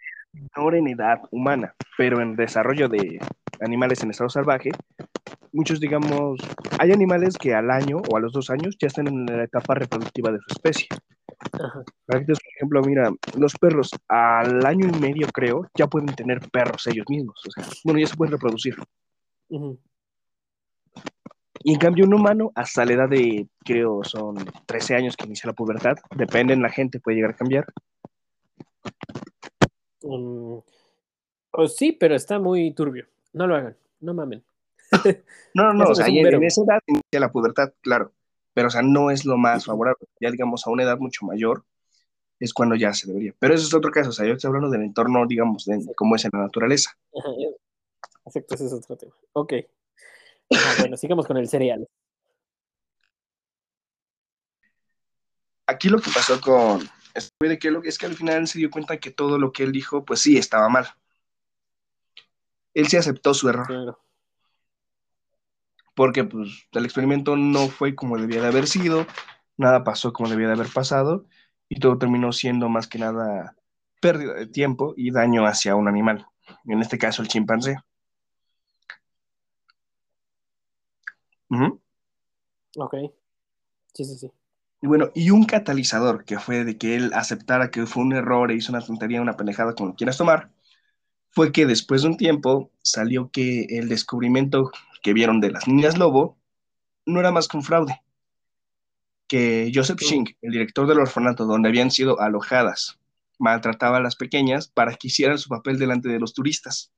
no en edad humana, pero en desarrollo de animales en estado salvaje, muchos, digamos, hay animales que al año o a los dos años ya están en la etapa reproductiva de su especie. Por ejemplo, mira, los perros al año y medio, creo, ya pueden tener perros ellos mismos. O sea, bueno, ya se pueden reproducir. Y en cambio un humano, hasta la edad de, creo, son 13 años que inicia la pubertad, depende en la gente, puede llegar a cambiar. Um, sí, pero está muy turbio. No lo hagan, no mamen. no, no, no, o sea, en, esa edad inicia la pubertad, claro, pero o sea, no es lo más favorable. Ya digamos, a una edad mucho mayor es cuando ya se debería. Pero eso es otro caso, o sea, yo estoy hablando del entorno, digamos, de cómo es en la naturaleza. Exacto, ese es otro tema. Ok bueno, sigamos con el cereal. Aquí lo que pasó con este de que es que al final se dio cuenta que todo lo que él dijo, pues sí, estaba mal. Él sí aceptó su error. porque pues el experimento no fue como debía de haber sido, nada pasó como debía de haber pasado y todo terminó siendo más que nada pérdida de tiempo y daño hacia un animal, en este caso el chimpancé. Ok. Sí, sí, sí. Y bueno, y un catalizador que fue de que él aceptara que fue un error e hizo una tontería, una pendejada, como quieras tomar, fue que después de un tiempo salió que el descubrimiento que vieron de las niñas lobo no era más que un fraude. Que Joseph Sí. Schink, el director del orfanato donde habían sido alojadas, maltrataba a las pequeñas para que hicieran su papel delante de los turistas,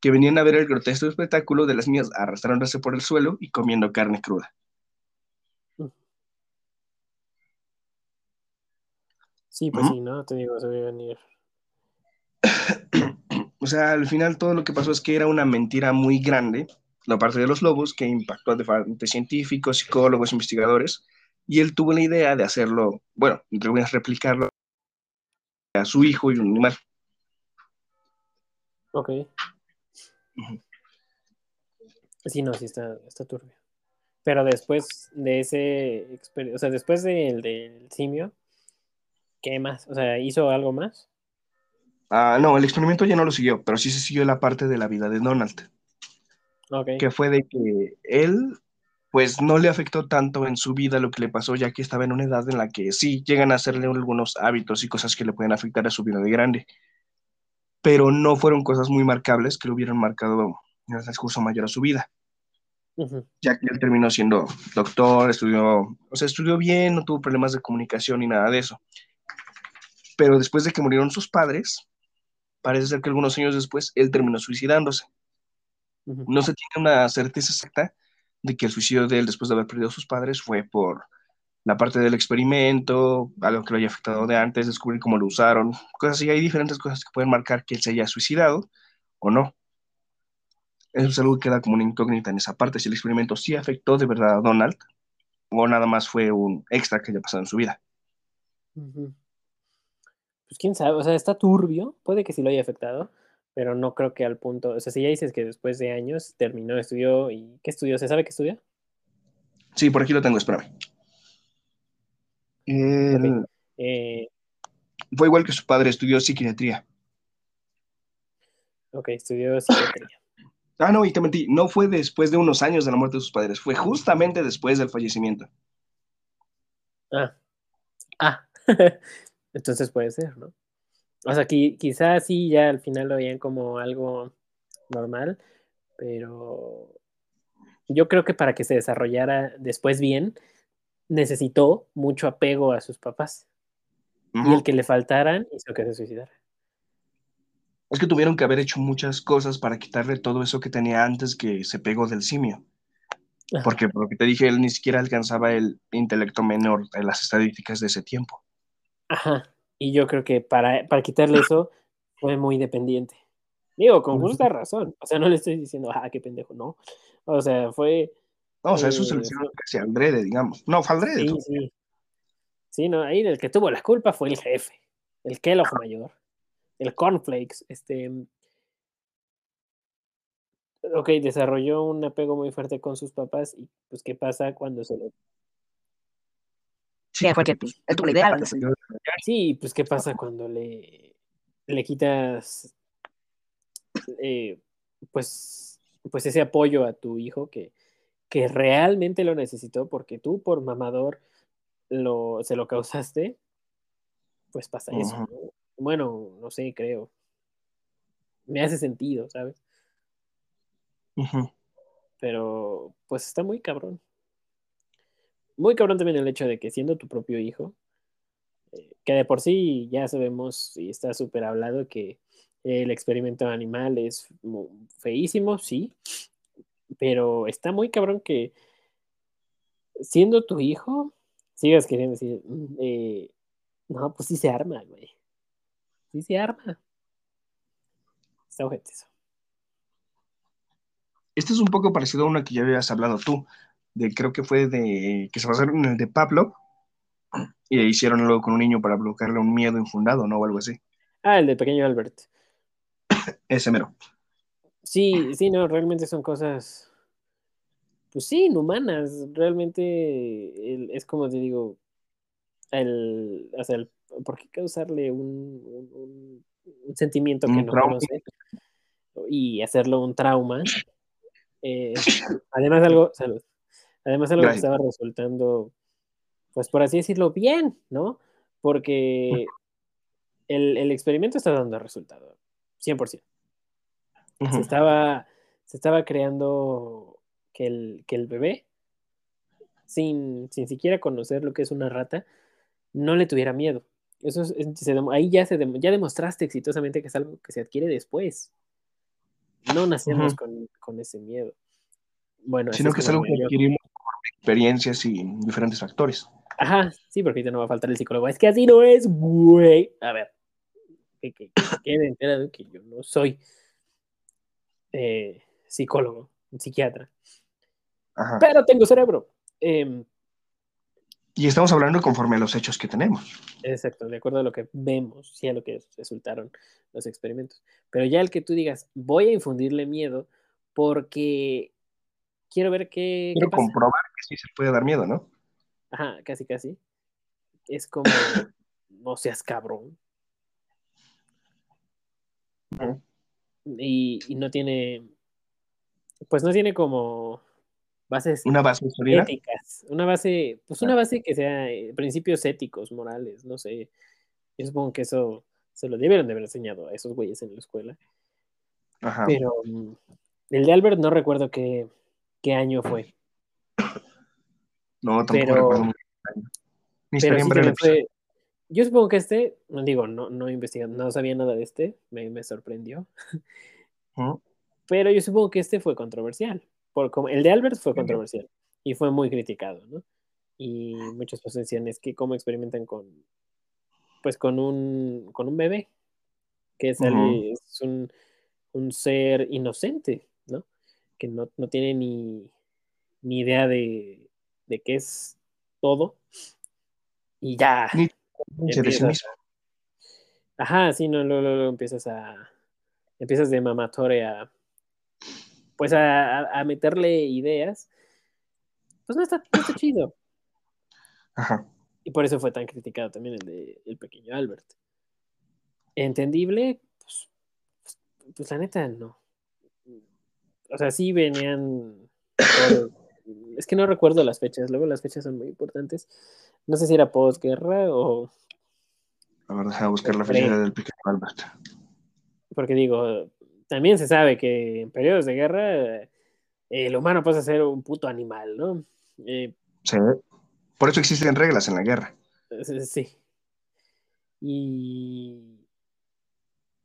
que venían a ver el grotesco espectáculo de las niñas arrastrándose por el suelo y comiendo carne cruda. Sí, pues sí, ¿no? Te digo, se ve venir. O sea, al final todo lo que pasó es que era una mentira muy grande, la parte de los lobos, que impactó a diferentes científicos, psicólogos, investigadores, y él tuvo la idea de hacerlo, bueno, entre comillas, replicarlo a su hijo y un animal. Ok. Sí, no, sí está, está turbio. Pero después de ese experimento, o sea, después del, del simio, ¿qué más? O sea, ¿hizo algo más? Ah, no, el experimento ya no lo siguió, pero sí se siguió la parte de la vida de Donald, Ok. que fue de que él, pues no le afectó tanto en su vida lo que le pasó, ya que estaba en una edad en la que sí llegan a hacerle algunos hábitos y cosas que le pueden afectar a su vida de grande, pero no fueron cosas muy marcables que lo hubieran marcado en el transcurso mayor a su vida, ya que él terminó siendo doctor, estudió, o sea, estudió bien, no tuvo problemas de comunicación ni nada de eso. Pero después de que murieron sus padres, parece ser que algunos años después él terminó suicidándose. No se tiene una certeza exacta de que el suicidio de él después de haber perdido a sus padres fue por la parte del experimento, algo que lo haya afectado de antes, descubrir cómo lo usaron, cosas así. Hay diferentes cosas que pueden marcar que él se haya suicidado o no. Eso es algo que queda como una incógnita en esa parte, si el experimento sí afectó de verdad a Donald o nada más fue un extra que haya pasado en su vida. Ujú. Pues quién sabe, o sea, está turbio, puede que sí lo haya afectado, pero no creo que al punto, o sea, si ya dices que después de años terminó, estudió, ¿y qué estudió? ¿Se sabe qué estudió? Sí, por aquí lo tengo, espérame. Él- Eh, Fue igual que su padre, estudió psiquiatría. ok, estudió psiquiatría. Ah, no, y te mentí, no fue después de unos años de la muerte de sus padres, fue justamente después del fallecimiento. Ah, ah, entonces puede ser, ¿no? O sea, qui- quizás sí ya al final lo veían como algo normal, pero yo creo que para que se desarrollara después bien, necesitó mucho apego a sus papás. Y el que le faltaran hizo que se suicidara. Es que tuvieron que haber hecho muchas cosas para quitarle todo eso que tenía antes que se pegó del simio. Ajá. Porque, por lo que te dije, él ni siquiera alcanzaba el intelecto menor en las estadísticas de ese tiempo. Ajá. Y yo creo que para, para quitarle eso fue muy dependiente. Digo, con justa razón. O sea, no le estoy diciendo, ah, qué pendejo, no. O sea, fue. No, o sea, eso se lo Eh, hicieron casi adrede, digamos. No, fue adrede. Sí, sí. Sí, no, ahí el que tuvo la culpa fue el jefe, el Kellogg mayor, el Cornflakes, este. Ok, desarrolló un apego muy fuerte con sus papás y pues qué pasa cuando se lo... Sí, fue que pues, él tuvo la idea, Sí, pues qué pasa cuando le, le quitas eh, pues, pues ese apoyo a tu hijo que, que realmente lo necesitó porque tú por mamador lo, se lo causaste, pues pasa eso. Bueno, no sé, creo. Me hace sentido, ¿sabes? Pero pues está muy cabrón. Muy cabrón también el hecho de que siendo tu propio hijo, eh, que de por sí ya sabemos y está súper hablado que el experimento animal es feísimo, sí, pero está muy cabrón que siendo tu hijo, sigas queriendo decir, "Mm, eh, no, pues sí se arma, güey. Sí se arma. Está ojete eso. Este es un poco parecido a una que ya habías hablado tú, de creo que fue de que se basaron en el de Pablo y hicieron algo con un niño para bloquearle un miedo infundado, ¿no? O algo así. Ah, el del pequeño Albert. Ese mero. Sí, sí, no, realmente son cosas pues sí, inhumanas. Realmente el- es como te digo, el, o sea, el- ¿por qué causarle un, un- un- un sentimiento que Un no trauma. conoce y hacerlo un trauma? Eh, además algo, salud. Además algo que estaba resultando, pues por así decirlo, bien, ¿no? Porque el, el experimento está dando resultado, 100%. Se estaba, se estaba creando que el, que el bebé, sin, sin siquiera conocer lo que es una rata, no le tuviera miedo. Eso es- se ahí ya, se ya demostraste exitosamente que es algo que se adquiere después. No nacemos con, con ese miedo. Bueno, Sino que es algo que adquirimos experiencias y diferentes factores. Ajá, sí, porque ahorita no va a faltar el psicólogo. Es que así no es, güey. A ver, que, que, que quede enterado que yo no soy eh, psicólogo, psiquiatra, Ajá. pero tengo cerebro. Em, Y estamos hablando conforme a los hechos que tenemos. Exacto, de acuerdo a lo que vemos y a lo que resultaron los experimentos. Pero ya el que tú digas, voy a infundirle miedo porque quiero ver qué, qué Quiero pasa. comprobar que sí se puede dar miedo, ¿no? Ajá, casi, casi. Es como, no seas cabrón. Y, y no tiene, pues no tiene como bases Una base éticas, una base, pues una base que sea eh, principios éticos, morales, no sé. Yo supongo que eso se lo debieron de haber enseñado a esos güeyes en la escuela. Ajá. Pero mm, el de Albert no recuerdo qué, qué año fue. No, tampoco pero- recuerdo muy bien. Ni Pero sí se fue. Yo supongo que este, digo, no, no investigando, no sabía nada de este, me, me sorprendió. Pero yo supongo que este fue controversial. Por el de Albert fue controversial y fue muy criticado, ¿no? Y muchos pues decían es que cómo experimentan con, pues con un, con un bebé, que es, es un, un ser inocente, ¿no? Que no, no tiene ni, ni idea de, de qué es todo. Y ya. Sí Empiezas. Ajá, sí, no, luego, luego empiezas a. Empiezas de mamatore a. Pues a, a- a meterle ideas. Pues no está, no está chido. Ajá. Y por eso fue tan criticado también el de el pequeño Albert. Entendible, pues, pues, pues la neta no. O sea, sí venían. por- es que no recuerdo las fechas, luego las fechas son muy importantes. No sé si era posguerra o. A ver, deja buscar la Pre. fecha del pequeño Albert. Porque digo, también se sabe que en periodos de guerra eh, el humano pasa a ser un puto animal, ¿no? Eh, Sí. Por eso existen reglas en la guerra. sí. Y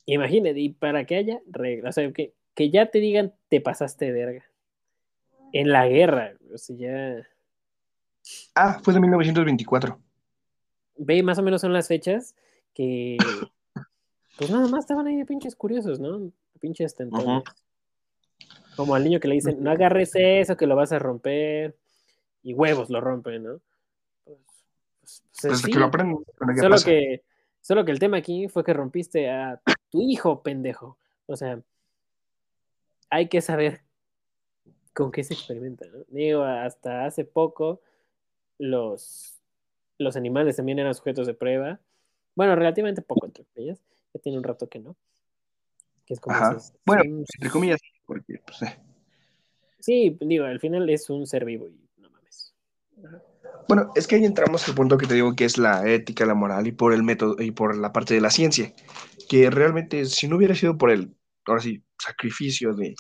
imagínate, y para que haya reglas, o sea, que, que ya te digan te pasaste de verga. En la guerra, o sea, ya Ah, fue de 1924. ve más o menos son las fechas que pues nada más estaban ahí de pinches curiosos, ¿no? Pinches tentones. Como al niño que le dicen, no agarres eso, que lo vas a romper. Y huevos lo rompen, ¿no? Pues, pues, pues, que lo aprenden, bueno, ¿qué solo pasa? que, solo que el tema aquí fue que rompiste a tu hijo, pendejo. O sea, hay que saber con qué se experimenta, ¿no? Digo, hasta hace poco los, los animales también eran sujetos de prueba. Bueno, relativamente poco, entre ellas. Ya tiene un rato que no. Que es como Ajá. esos- Bueno, son- entre comillas, porque, pues, eh. Sí, digo, al final es un ser vivo y no mames. Bueno, es que ahí entramos al punto que te digo que es la ética, la moral y por el método y por la parte de la ciencia. Que realmente, si no hubiera sido por el, ahora sí, sacrificio de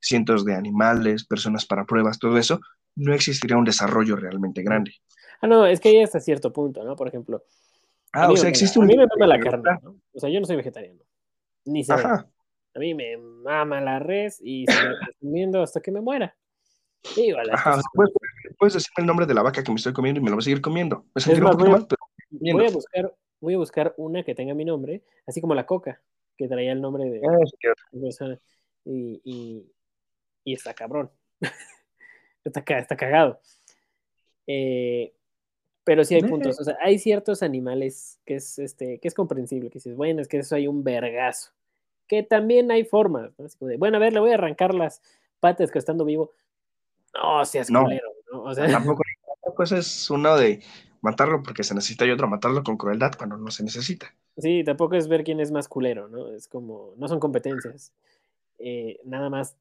cientos de animales, personas para pruebas, todo eso, no existiría un desarrollo realmente grande. Ah, no, es que hay hasta cierto punto, ¿no? Por ejemplo, a Ah, o me sea, existe a un. mí me mama la carne, ¿no? O sea, yo no soy vegetariano. Ni sé. Ajá. A mí me mama la res y seguiré consumiendo hasta que me muera. A las Ajá. puedes, puedes decirme el nombre de la vaca que me estoy comiendo y me lo voy a seguir comiendo. Me sentiré un a- mal, pero Voy a buscar, voy a buscar una que tenga mi nombre, así como la coca, que traía el nombre de Ah, sí. Y, y, y está cabrón. está, está cagado. Eh, pero sí hay puntos. O sea, hay ciertos animales que es este, que es comprensible, que dices, bueno, es que eso hay un vergazo. Que también hay formas, ¿no? Bueno, a ver, le voy a arrancar las patas que estando vivo. No, seas No. culero, ¿no? O sea, Tampoco, tampoco ese es uno de matarlo porque se necesita y otro matarlo con crueldad cuando no se necesita. sí, tampoco es ver quién es más culero, ¿no? Es como, no son competencias. Eh, nada más,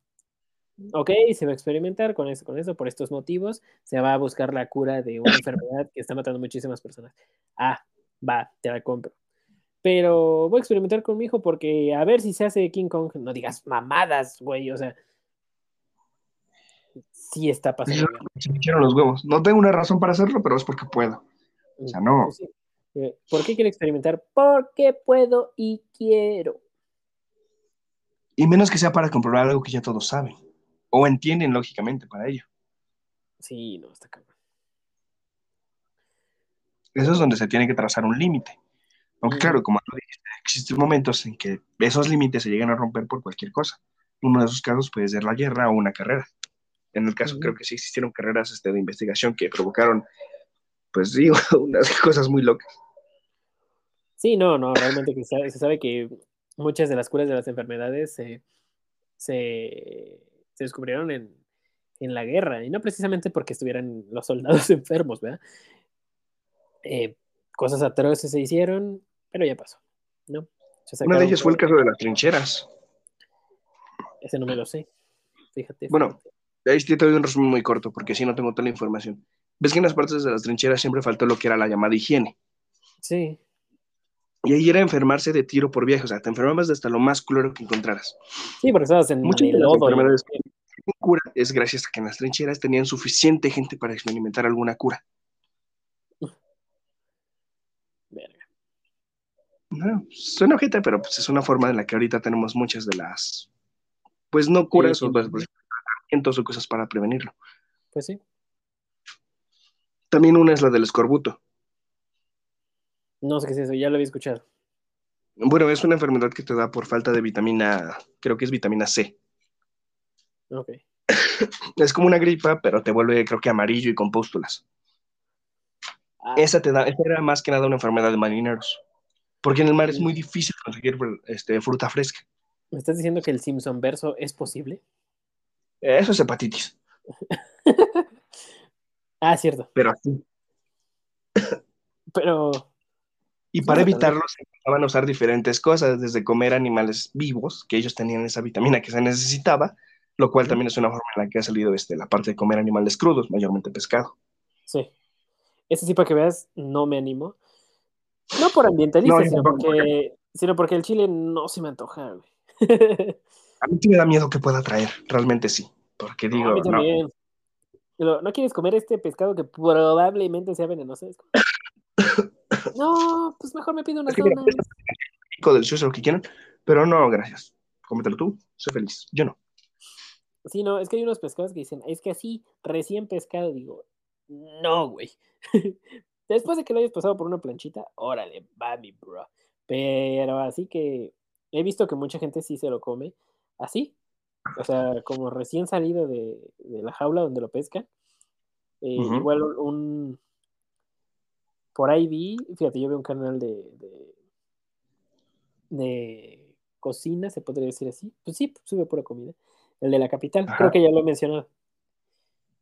ok, se va a experimentar con eso, con eso, por estos motivos, se va a buscar la cura de una enfermedad que está matando muchísimas personas. Ah, va, te la compro. Pero voy a experimentar con mi hijo porque a ver si se hace King Kong. No digas mamadas, güey, o sea. Sí está pasando. Se me echaron los huevos. No tengo una razón para hacerlo, pero es porque puedo. O sea, no. Pues. Eh, ¿Por qué quiere experimentar? Porque puedo y quiero. Y menos que sea para comprobar algo que ya todos saben. O entienden lógicamente para ello. Sí, no, está cabrón. Eso es donde se tiene que trazar un límite. Aunque Mm. claro, como tú dijiste, existen momentos en que esos límites se llegan a romper por cualquier cosa. Uno de esos casos puede ser la guerra o una carrera. En el caso, creo que sí existieron carreras este, de investigación que provocaron, pues digo, unas cosas muy locas. Sí, no, no, realmente que se, se sabe que muchas de las curas de las enfermedades se, se descubrieron en, en la guerra, y no precisamente porque estuvieran los soldados enfermos, ¿verdad? Eh, cosas atroces se hicieron, pero ya pasó, ¿no? Una de ellas fue el caso de las trincheras. Ese no me lo sé, fíjate. Bueno, ahí sí te doy un resumen muy corto, porque si no tengo toda la información. Ves que en las partes de las trincheras siempre faltó lo que era la llamada higiene. Sí, Y ahí era enfermarse de tiro por viaje, o sea, te enfermabas de hasta lo más culero que encontraras. sí, porque estabas en Muchas el las lodo. y- cura es gracias a que en las trincheras tenían suficiente gente para experimentar alguna cura. Verga. No, suena ojete, pero pues es una forma en la que ahorita tenemos muchas de las, pues no curas Sí, pues, pues, tratamientos o cosas para prevenirlo. Pues sí, También una es la del escorbuto. no sé qué es eso, ya lo había escuchado. Bueno, es una enfermedad que te da por falta de vitamina, creo que es vitamina C. Ok. Es como una gripa, pero te vuelve, creo que amarillo y con pústulas. Ah, Esa te da, esa era más que nada una enfermedad de marineros. Porque en el mar es muy difícil conseguir este, fruta fresca. ¿Me estás diciendo que el Simpson verso es posible? Eso es hepatitis. Ah, cierto. Pero así. Pero Y para totalmente. evitarlo se empezaban a usar diferentes cosas, desde comer animales vivos, que ellos tenían esa vitamina que se necesitaba, lo cual también es una forma en la que ha salido este, la parte de comer animales crudos, mayormente pescado. sí. Ese sí, para que veas, no me animo. No por ambientalista, No, sino, porque, sino porque el chile no se me antoja, güey. A mí sí me da miedo que pueda traer, realmente sí, porque digo, mí no. Pero, ¿No quieres comer este pescado que probablemente sea venenoso? No, pues mejor me pido unas Es que mira, donas. rico, delicioso, lo que quieran, pero no, gracias. Cómetelo tú, sé feliz, yo no. Sí, no, es que hay unos pescados que dicen, es que así, recién pescado, digo, no, güey. Después de que lo hayas pasado por una planchita, órale, va mi bro. Pero así que he visto que mucha gente sí se lo come así, o sea, como recién salido de, de la jaula donde lo pescan. Eh. Igual un, Por ahí vi, fíjate, yo veo un canal de, de, de cocina, se podría decir así. Pues sí, sube pura comida. El de la capital, Ajá. creo que ya lo he mencionado.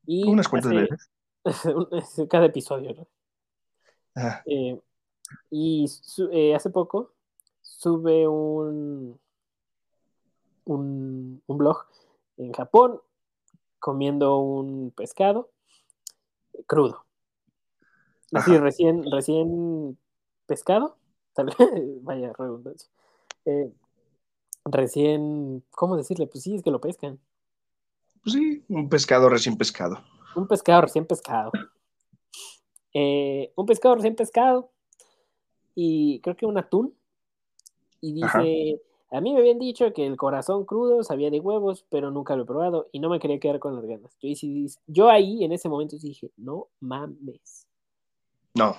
Y Unas cuantas veces. cada episodio, ¿no? Ajá. Eh, y su- eh, hace poco sube un, un, un blog en Japón comiendo un pescado crudo. Así, Ajá. recién, recién pescado. tal- Vaya redundancia. Eh, recién, ¿cómo decirle? Pues sí, es que lo pescan. Pues sí, un pescado recién pescado. Un pescado recién pescado. Eh, un pescado recién pescado. Y creo que un atún. Y dice, Ajá. a mí me habían dicho que el corazón crudo sabía de huevos, pero nunca lo he probado y no me quería quedar con las ganas. Yo, ahí sí- yo ahí, en ese momento, dije, no mames. No,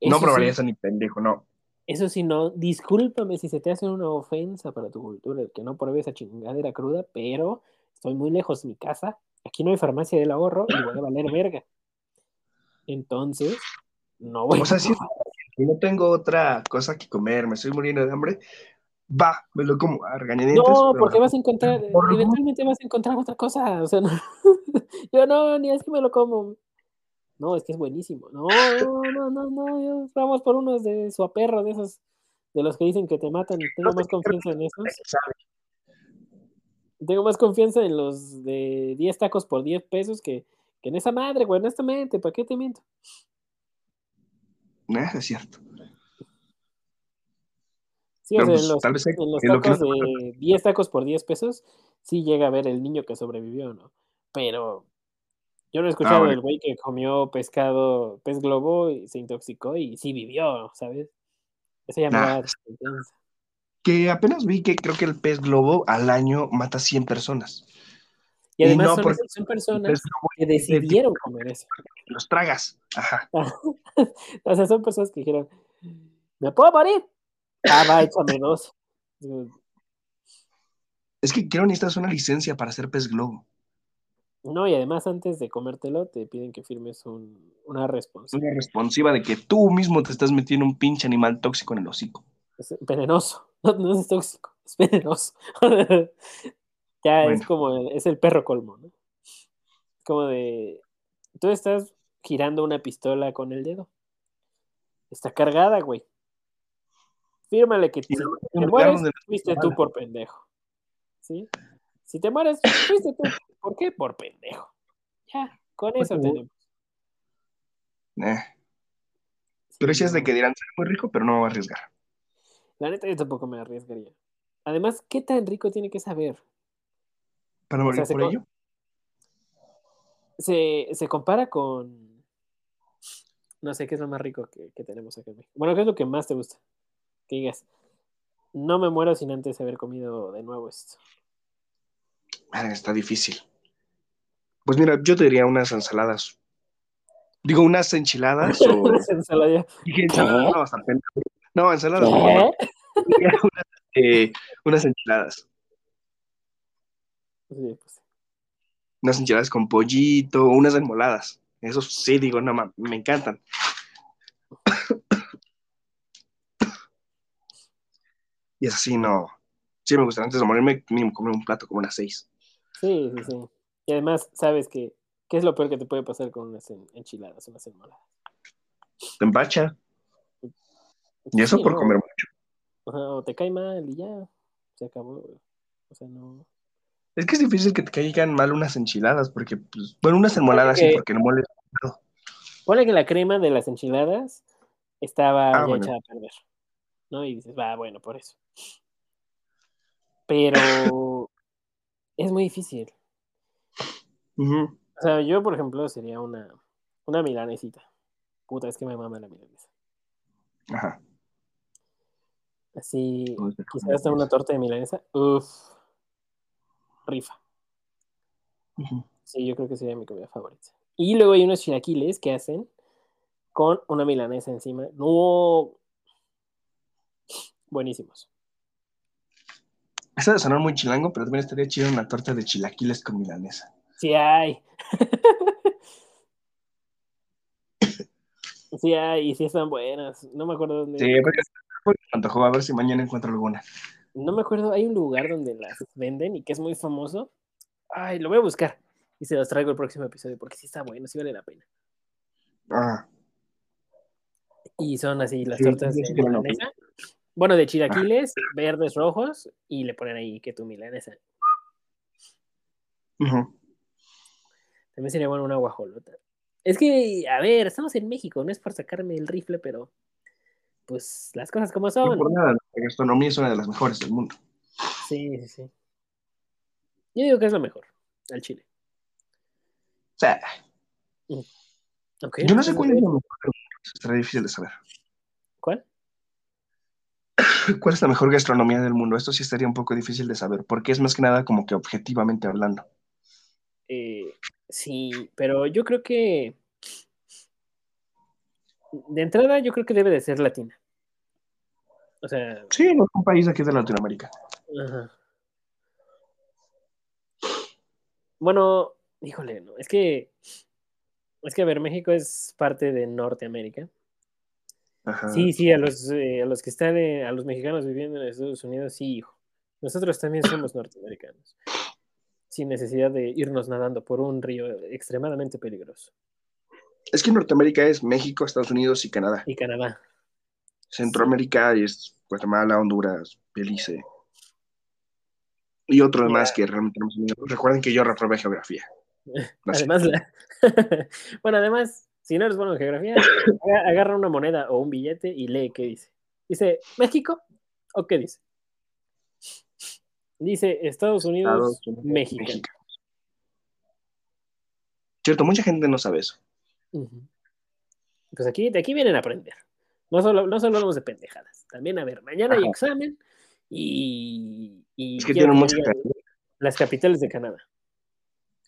Eso no probaría sí- eso ni pendejo, no. Eso sí, no, discúlpame si se te hace una ofensa para tu cultura el que no pruebe esa chingadera cruda, pero estoy muy lejos de mi casa, aquí no hay farmacia del ahorro y voy a valer verga. Entonces, no voy O sea, a si no tengo otra cosa que comer, me estoy muriendo de hambre, va, me lo como a regañadientes. No, pero- porque vas a encontrar, eventualmente vas a encontrar otra cosa, o sea, no, Yo no, ni así me lo como. No, es que es buenísimo. No, no, no, no, vamos por unos de suaperro, de esos, de los que dicen que te matan. Tengo más confianza en esos. Tengo más confianza en los de 10 tacos por 10 pesos que, que en esa madre, güey, honestamente, ¿para qué te miento? No, es cierto. Sí, o sea, pues, en los, tal vez en los lo tacos no- de 10 tacos por 10 pesos, sí llega a ver el niño que sobrevivió, ¿no? Pero yo no he escuchado bueno. del güey que comió pescado, pez globo y se intoxicó y sí vivió, ¿sabes? Esa llamada Nah. Que apenas vi que creo que el pez globo al año mata 100 personas. Y Y además no son, porque son personas que decidieron comer eso. los tragas. Ajá. o sea, son personas que dijeron, ¿me puedo morir? Ah, va, échame dos. Es que quiero necesitas una licencia para hacer pez globo. No, y además antes de comértelo te piden que firmes un- una responsabilidad. Una responsiva de que tú mismo te estás metiendo un pinche animal tóxico en el hocico. Es venenoso. No, no es tóxico, es venenoso. ya es como, el- es el perro colmo, ¿no? Como de, tú estás girando una pistola con el dedo. Está cargada, güey. Fírmale que si te mueres, no fuiste tú por pendejo. ¿Sí? Si te mueres, fuiste tú. ¿Por qué? Por pendejo. Ya, con eso tenemos. Eh. Pero es de que dirán, "Soy muy rico, pero no me voy a arriesgar. La neta, yo tampoco me arriesgaría. Además, ¿qué tan rico tiene que saber? ¿Para O morir sea, por ello? Se, se compara con. No sé qué es lo más rico que, que tenemos acá en México. Bueno, ¿qué es lo que más te gusta? Que digas, no me muero sin antes haber comido de nuevo esto. Madre, está difícil. Pues mira, yo te diría unas ensaladas. Digo, unas enchiladas o... Ensalada. Dije ensaladas, no. No, ensaladas. eh, unas enchiladas. Sí, pues, Unas enchiladas con pollito, unas enmoladas. Eso sí, digo, no, ma- me encantan. Y es así, no. Sí, me gusta antes de morirme, mínimo comer un plato como unas seis. Sí, sí, sí. Y además, sabes que, ¿qué es lo peor que te puede pasar con unas en- enchiladas, unas enmoladas? Te empacha. Y eso por ¿no? comer mucho. Ajá, o te cae mal y ya, se acabó. O sea, no. Es que es difícil que te caigan mal unas enchiladas, porque, pues, bueno, unas enmoladas sí, que- porque no mole. Ponle que la crema de las enchiladas estaba Ah, ya bueno. echada a perder. ¿No? Y dices, va, bueno, por eso. Pero es muy difícil. O sea, yo, por ejemplo, sería una, una milanesita. Puta, es que me mama la milanesa. Ajá. Así, quizás hasta una torta de milanesa. Uf. Rifa. Sí, yo creo que sería mi comida favorita. Y luego hay unos chilaquiles que hacen con una milanesa encima. No. Buenísimos. Eso de sonar muy chilango, pero también estaría chido una torta de chilaquiles con milanesa. Sí hay. sí hay, y sí están buenas. No me acuerdo dónde. Sí, porque me antojó a ver si mañana encuentro alguna. No me acuerdo, hay un lugar donde las venden y que es muy famoso. Ay, lo voy a buscar. Y se los traigo el próximo episodio porque sí está bueno, sí vale la pena. Ah, Y son así las Sí, tortas de milanesa. Bueno, de chilaquiles, verdes, rojos, y le ponen ahí que tu milanesa. También sería bueno una guajolota. Es que, a ver, estamos en México, no es por sacarme el rifle, pero pues las cosas como No son. por nada, la gastronomía es una de las mejores del mundo. Sí, sí, sí. Yo digo que es lo mejor, al chile. O sea, Ok, yo no sé cuál es la mejor. Será difícil de saber. ¿Cuál? ¿Cuál es la mejor gastronomía del mundo? Esto sí estaría un poco difícil de saber, porque es más que nada como que objetivamente hablando. Eh, sí, pero yo creo que de entrada yo creo que debe de ser latina. O sea, Sí, no es un país de aquí de Latinoamérica. ajá. Bueno, híjole, no, es que es que a ver, México es parte de Norteamérica. Ajá. Sí, sí, a los, eh, a los que están, eh, a los mexicanos viviendo en Estados Unidos, sí, hijo. Nosotros también somos norteamericanos. sin necesidad de irnos nadando por un río extremadamente peligroso. Es que Norteamérica es México, Estados Unidos y Canadá. Y Canadá. Centroamérica es Guatemala, Honduras, Belice. Y otros más que realmente no. Recuerden que yo reprobé geografía. No. Además, la- bueno, además, si no eres bueno en geografía, aga- agarra una moneda o un billete y lee qué dice. Dice, ¿México? ¿O qué dice? Dice Estados Unidos, Estados Unidos, México. México. Cierto, mucha gente no sabe eso. Pues aquí, de aquí vienen a aprender. No solo, no solo hablamos de pendejadas. También, a ver, mañana hay examen y, y Es que tienen que mucha digan tarea. las capitales de Canadá.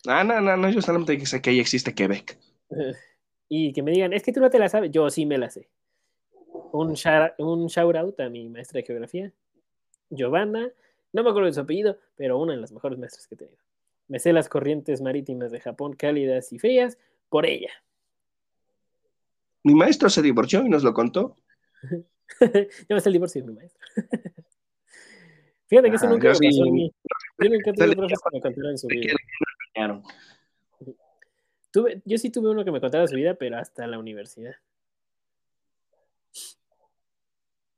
Ah, no, no, no, yo solamente sé que ahí existe Quebec. Y que me digan, es que tú no te la sabes. Yo sí me la sé. Un shout, un shout out a mi maestra de geografía, Giovanna. No me acuerdo de su apellido, pero una de las mejores maestras que he tenido. Me sé las corrientes marítimas de Japón cálidas y frías por ella. Mi maestro se divorció y nos lo contó. Yo me sé el divorcio de mi maestra. Fíjate que eso nunca me pasó sí- a mí. Yo nunca tuve profes que me contaran su de vida. Tuve, yo sí tuve uno que me contara su vida, pero hasta la universidad.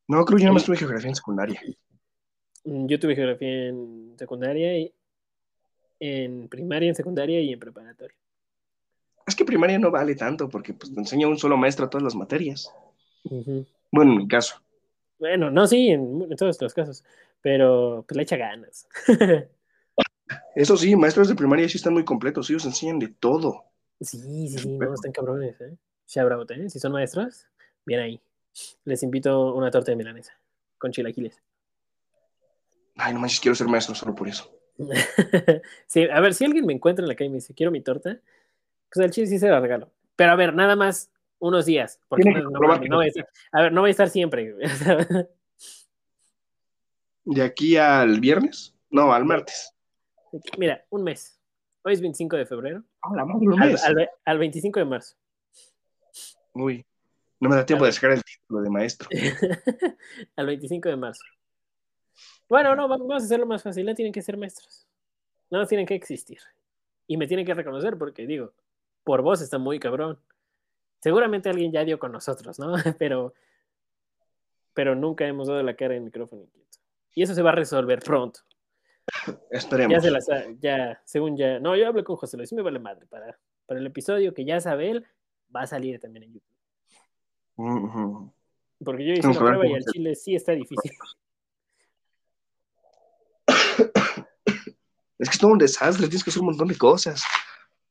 No, creo que yo nada más tuve geografía en secundaria. Mm, Yo tuve geografía en secundaria, y en primaria, en secundaria y en preparatoria. Es que primaria no vale tanto porque pues, te enseña un solo maestro todas las materias. Bueno, en mi caso. Bueno, no, sí, en, en todos los casos, pero pues le echa ganas. Eso sí, maestros de primaria sí están muy completos, ellos enseñan de todo. Sí, sí, sí, no, están cabrones, ¿eh? Out, ¿eh? Si son maestros, bien ahí. Les invito una torta de milanesa con chilaquiles. Ay, no manches, quiero ser maestro solo por eso. sí, a ver, si alguien me encuentra en la calle y me dice, quiero mi torta, pues al chile sí se la regalo. Pero a ver, nada más unos días. Porque no, no no voy a estar, a ver, no voy a estar siempre. De aquí al viernes, no, al martes. Mira, un mes. Hoy es 25 de febrero. Ah, la madre, un Al, mes. al- al 25 de marzo. Uy, no me da tiempo de sacar el título de maestro. al 25 de marzo. Bueno, no, va- vamos a hacerlo más fácil. No tienen que ser maestros. No tienen que existir. Y me tienen que reconocer porque, digo, por vos está muy cabrón. Seguramente alguien ya dio con nosotros, ¿no? Pero, pero nunca hemos dado la cara en micrófono inquieto. Y eso se va a resolver pronto. Esperemos. Ya se las, ha- ya, según ya. No, yo hablé con José Luis, me vale madre. Para, para el episodio que ya sabe él, va a salir también en YouTube. Ujú. Porque yo hice una prueba y al chile sí está difícil. Es que es todo un desastre, tienes que hacer un montón de cosas.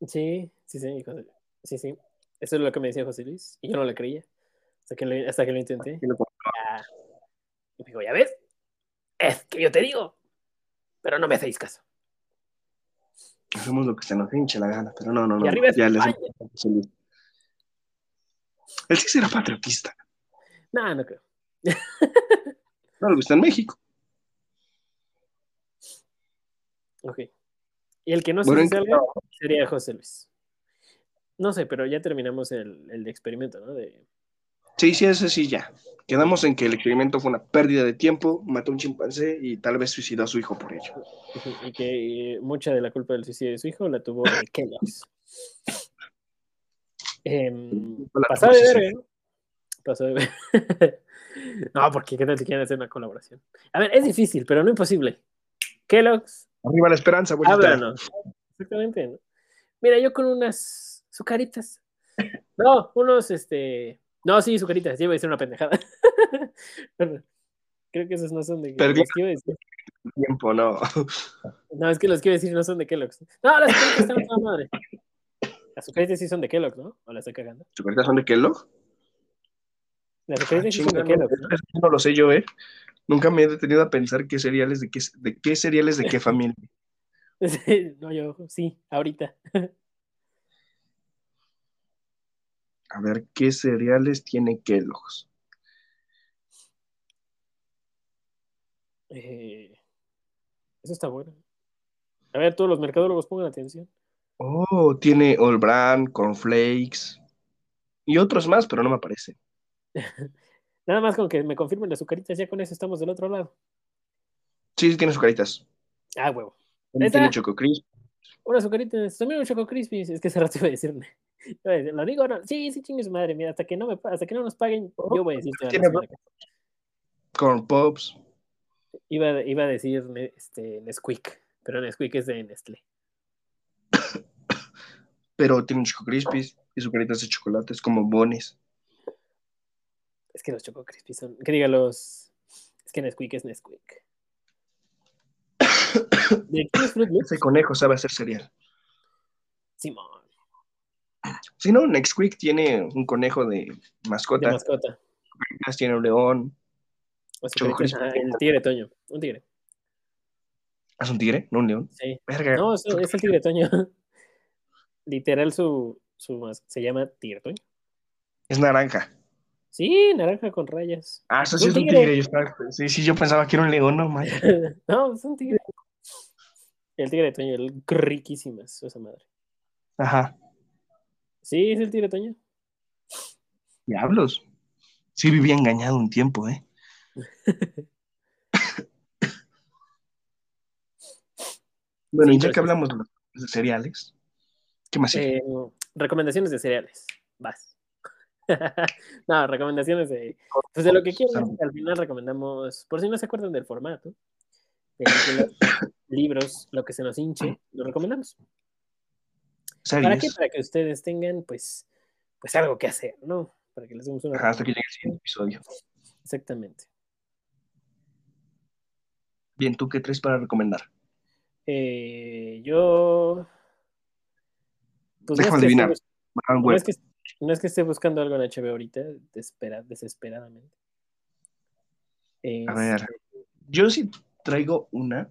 Sí, sí, sí, José- sí, sí. Eso es lo que me decía José Luis y yo no le creía hasta que lo, hasta que lo intenté. Y me dijo, ¿ya ves? Es que yo te digo, pero no me hacéis caso. Hacemos lo que se nos hinche la gana, pero no, no, no. Y arriba ya les. Él sí será patriotista. No, no creo. No, lo que está en México. Ok. Y el que no sé Bueno, si ¿en qué salga sería José Luis. No sé, pero ya terminamos el, el experimento, ¿no? De, Sí, sí, ese sí, ya. Quedamos en que el experimento fue una pérdida de tiempo, mató a un chimpancé y tal vez suicidó a su hijo por ello. y que eh, mucha de la culpa del suicidio de su hijo la tuvo Kellogg's. Em, La pasado de verga, ¿no? Pasado de verga. no, porque qué tal si quieren hacer una colaboración. A ver, es difícil, pero no imposible. Kellogg's, Arriba la esperanza, abuelita. háblanos. Exactamente, ¿no? Mira, yo con unas sucaritas. No, unos, este. No, sí, sucaritas, ya iba a decir una pendejada. Creo que esos no son de Perdí. Tiempo, no. No, es que los que iba a decir no son de Kellogg's. No, las sucaritas están toda madre. Las sucaritas sí son de Kellogg's, ¿no? ¿O las estoy cagando? ¿Chocolate son de Kellogg? Las Ah, sucaritas sí son de no, ¿no? eso no lo sé yo, ¿eh? Nunca me he detenido a pensar qué cereales de qué, de qué cereales de qué familia. No, yo sí, ahorita. A ver, ¿qué cereales tiene Kellogg's? Eh, eso está bueno. A ver, todos los mercadólogos pongan atención. Oh, tiene All Brand, Cornflakes y otros más, pero no me aparece. Nada más con que me confirmen las azucaritas, ya con eso estamos del otro lado. Sí, sí tiene sus caritas. Ah, huevo. Tiene Choco Crisp. Una azucarita, también un Choco Crispy. Es que hace rato iba a decirme. ¿Lo digo no? Sí, sí, chingue su madre. Mira, hasta que no, me, hasta que no nos paguen, yo voy a decir. Corn Pops. Iba, iba a decir este, Nesquik, pero Nesquik es de Nestlé. Pero tiene un Choco Crispies y sucaritas de chocolate. Es como bonis. Es que los Choco Crispy son. Que diga los. Es que Nesquik es Nesquik. Ese conejo sabe hacer cereal. Simón, Si no, Nextquick tiene un conejo de de mascota. mascota. Tiene un león. O sea, el tigre Toño. Un tigre. ¿Es un tigre? ¿No un león? Sí. Verga. No, es, es el tigre Toño. Literal, su, su se llama tigre Toño. Es naranja. Sí, naranja con rayas. Ah, eso Es sí es un tigre. tigre. Yo estaba- sí, sí, yo pensaba que era un león, no no, es un tigre. El tigre Toño, el riquísimas, esa madre. Ajá. Sí, es el tigre Toño. Diablos. Sí vivía engañado un tiempo, ¿eh? Bueno, Sí, y ya que sí. hablamos de los cereales, ¿qué más? Eh, recomendaciones de cereales. Vas. no, recomendaciones de. Pues de lo que quieran. Al final recomendamos, por si no se acuerdan del formato, películas, libros, lo que se nos hinche, lo recomendamos. ¿Para qué? Para que ustedes tengan, pues, pues algo que hacer, ¿no? Para que les demos una. Ajá, hasta que llegue el siguiente episodio. Exactamente. Bien, ¿tú qué traes para recomendar? Eh, yo. Pues no es Déjame que adivinar. No es, que, no es que esté buscando algo en HBO ahorita, desespera- desesperadamente. A ver. Yo sí traigo una.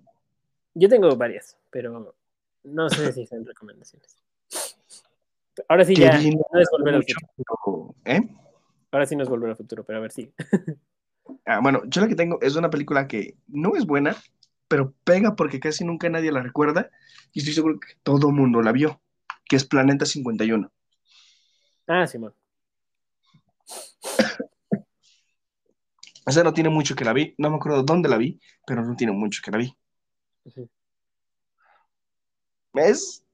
Yo tengo varias, pero no sé si son recomendaciones. Ahora sí ya, no es volver al futuro. ¿eh? Ahora sí no es volver al futuro, pero a ver si. Ah, bueno, yo la que tengo es una película que no es buena, pero pega porque casi nunca nadie la recuerda y estoy seguro que todo mundo la vio, que es Planeta 51. Ah, Simón. O sea, no tiene mucho que la vi, no me acuerdo dónde la vi, pero no tiene mucho que la vi. Es,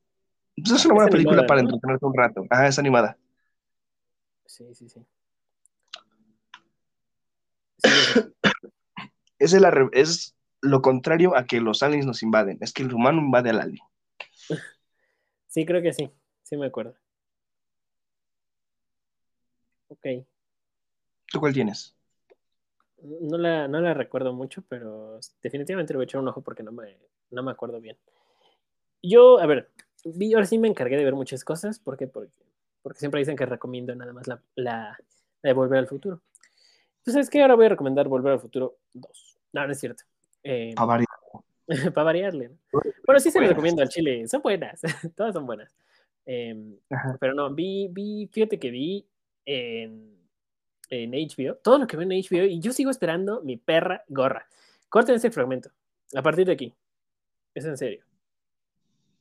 pues es una buena Es película animada, para ¿no? entretenerte un rato. Ah, es animada. Sí, sí, sí. Sí, sí. Es, el arre- es lo contrario a que los aliens nos invaden, es que el humano invade al alien. Sí, creo que sí. Sí me acuerdo. Ok. ¿Tú cuál tienes? No la, no la recuerdo mucho, pero definitivamente le voy a echar un ojo porque no me, no me acuerdo bien. Yo, a ver, vi, ahora sí me encargué de ver muchas cosas. ¿Por qué? Porque, porque siempre dicen que recomiendo nada más la, la, la de Volver al Futuro. Entonces, es que ahora voy a recomendar Volver al Futuro 2. No, no es cierto. Eh, A variar. para variarle. ¿no? Bueno, sí se les recomiendo al chile. Son buenas. Todas son buenas. Eh, Ajá. pero no, vi, vi, fíjate que vi en, en HBO, todo lo que veo en HBO, y yo sigo esperando mi perra gorra. Corten ese fragmento. A partir de aquí. Es en serio.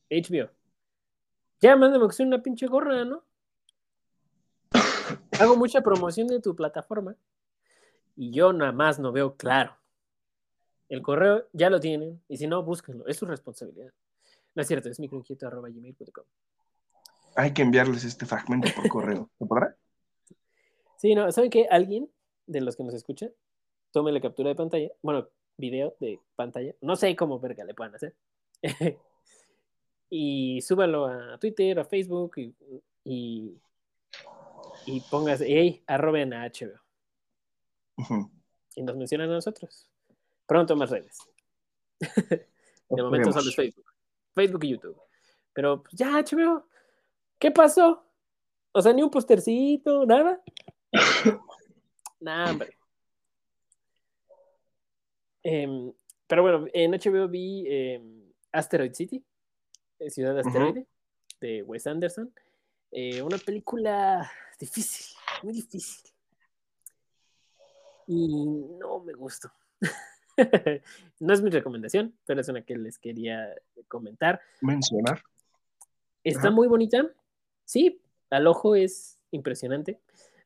HBO. Ya, mándame que sea una pinche gorra, ¿no? Hago mucha promoción de tu plataforma y yo nada más no veo claro. El correo ya lo tienen y si no, búsquenlo. Es su responsabilidad. No es cierto, es microinquieto.gmail.com. Hay que enviarles este fragmento por correo. ¿Se podrá? Sí, no, ¿saben qué? Alguien de los que nos escucha, tome la captura de pantalla, bueno, video de pantalla, no sé cómo verga le puedan hacer, y súbalo a Twitter, a Facebook, y, y, y pongas, hey, arroben a HBO, y nos mencionan a nosotros. Pronto más redes. De momento solo es. Facebook. Facebook y YouTube. Pero pues, ya, HBO, ¿qué pasó? O sea, ni un postercito, nada. Nah, hombre. Em, pero bueno, en HBO vi em, Asteroid City, Ciudad Asteroide, de Wes Anderson. Eh, una película difícil, muy difícil. Y no me gustó. no es mi recomendación, pero es una que les quería comentar. Mencionar. Está Ajá. muy bonita. Sí, al ojo es impresionante.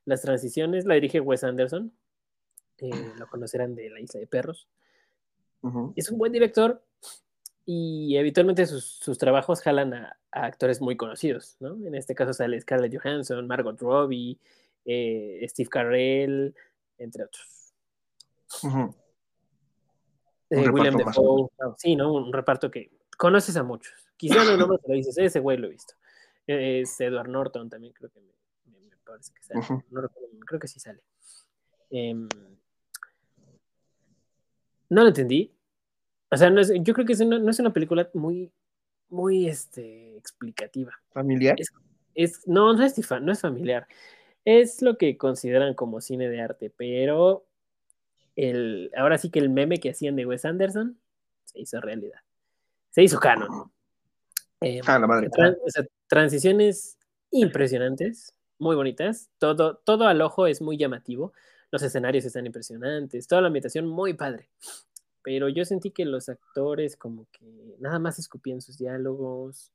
Las transiciones la dirige Wes Anderson. eh, lo conocerán de La Isla de Perros. Es un buen director. Y habitualmente sus, sus trabajos jalan a, a actores muy conocidos, ¿no? En este caso sale Scarlett Johansson, Margot Robbie, eh, Steve Carell, entre otros. Eh, William Defoe, no, sí, ¿no? Un reparto que conoces a muchos. Quizá no nombres, pero dices, ese güey lo he visto. Es Edward Norton también, creo que me, me- me parece que sale. No recuerdo, creo que sí sale. Em, no lo entendí. O sea, no es- yo creo que es una- no es una película muy, muy este, explicativa. ¿Familiar? Es, no, no es, no es familiar. Es lo que consideran como cine de arte, pero el, ahora sí que el meme que hacían de Wes Anderson se hizo realidad. Se hizo canon. Eh, Ah, la madre. tran- o sea, transiciones impresionantes, muy bonitas. Todo, todo al ojo es muy llamativo. Los escenarios están impresionantes. Toda la ambientación muy padre. Pero yo sentí que los actores como que nada más escupían sus diálogos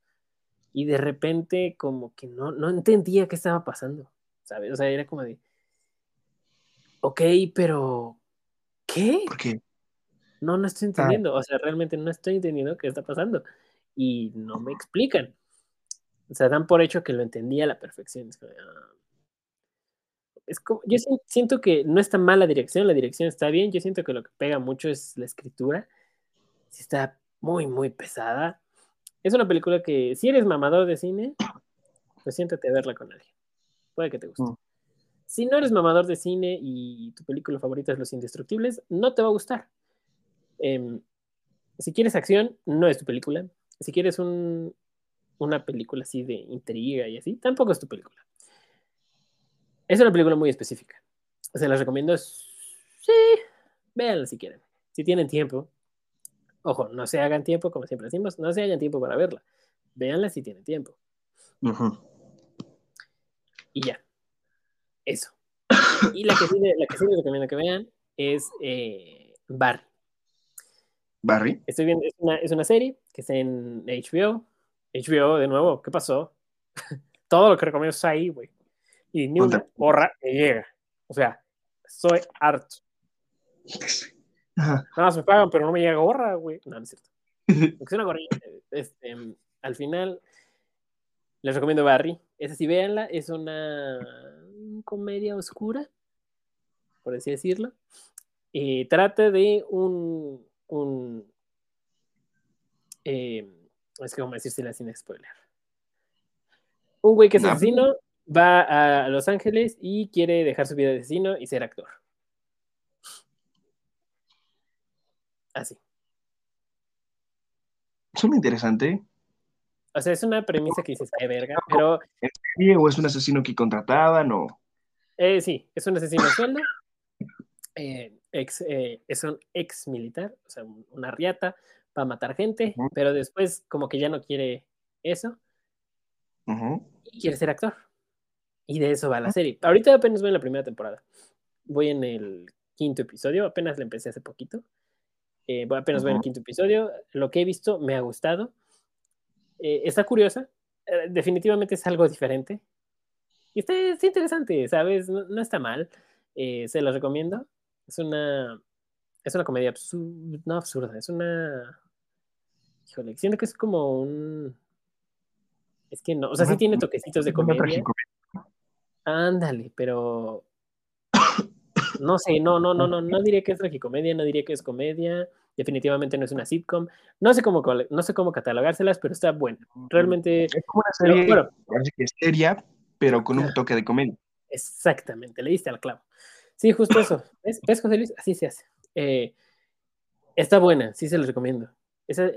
y de repente como que no, no entendía qué estaba pasando, ¿sabes? O sea, era como de, ok, pero ¿qué? ¿Por qué? No, no estoy entendiendo. O sea, realmente no estoy entendiendo qué está pasando. Y no me explican. O sea, dan por hecho que lo entendía a la perfección. Es como, ah. Es como- yo si- siento que no está mal la dirección, la dirección está bien. Yo siento que lo que pega mucho es la escritura. Sí está muy, muy pesada. Es una película que, si eres mamador de cine, pues siéntate a verla con alguien. Puede que te guste. Mm. Si no eres mamador de cine y tu película favorita es Los Indestructibles, no te va a gustar. Em, si quieres acción, no es tu película. Si quieres un- una película así de intriga y así, tampoco es tu película. Es una película muy específica. Se las recomiendo. Sí, véanla si quieren. Si tienen tiempo. Ojo, no se hagan tiempo, como siempre decimos, no se hagan tiempo para verla. Véanla si tienen tiempo. Ujú. Y ya. Eso. Y la que sí, la que sí les recomiendo que vean es eh, Barry. Barry. Estoy viendo, es una, es una serie que está en HBO. HBO, de nuevo, ¿qué pasó? Todo lo que recomiendo está ahí, güey. Y ni una porra me llega. O sea, soy harto. Ajá. Nada más me pagan, pero no me llega gorra, güey. No, no es cierto. Una gorrita. Este, al final, les recomiendo Barry. Esa sí, véanla. Es una comedia oscura, por así decirlo. Y trata de un. un eh, es que, como decirse sin spoiler. Un güey que es No. asesino va a Los Ángeles y quiere dejar su vida de asesino y ser actor. Así. Suena interesante. O sea, es una premisa que dices, ay, verga, pero ¿Sí? ¿O es un asesino que contrataban? O... eh, sí, es un asesino sueldo, eh, ex, eh, es un ex militar, o sea, un- una riata para matar gente, pero después como que ya no quiere eso y quiere ser actor. Y de eso va la serie. Ahorita apenas voy en la primera temporada. Voy en el quinto episodio, apenas la empecé hace poquito. Eh, voy apenas voy en el quinto episodio. Lo que he visto me ha gustado. Eh, está curiosa. Eh, definitivamente es algo diferente. Y está, está interesante, ¿sabes? No, no está mal. Eh, se los recomiendo. Es una, es una comedia absurda. No absurda, es una. Híjole, siento que es como un. Es que no, o sea, sí tiene toquecitos de comedia. Ándale, pero no sé, no, no, no, no, no diría que es tragicomedia, no diría que es comedia, definitivamente no es una sitcom, no sé cómo, no sé cómo catalogárselas, pero está buena. Realmente, Es como una pero, serie bueno, parece que es seria, pero con un toque de comedia. exactamente, le diste al clavo. Sí, justo eso. ¿Ves, ¿Ves, José Luis? Así se hace. Eh, está buena, sí se los recomiendo. Esa-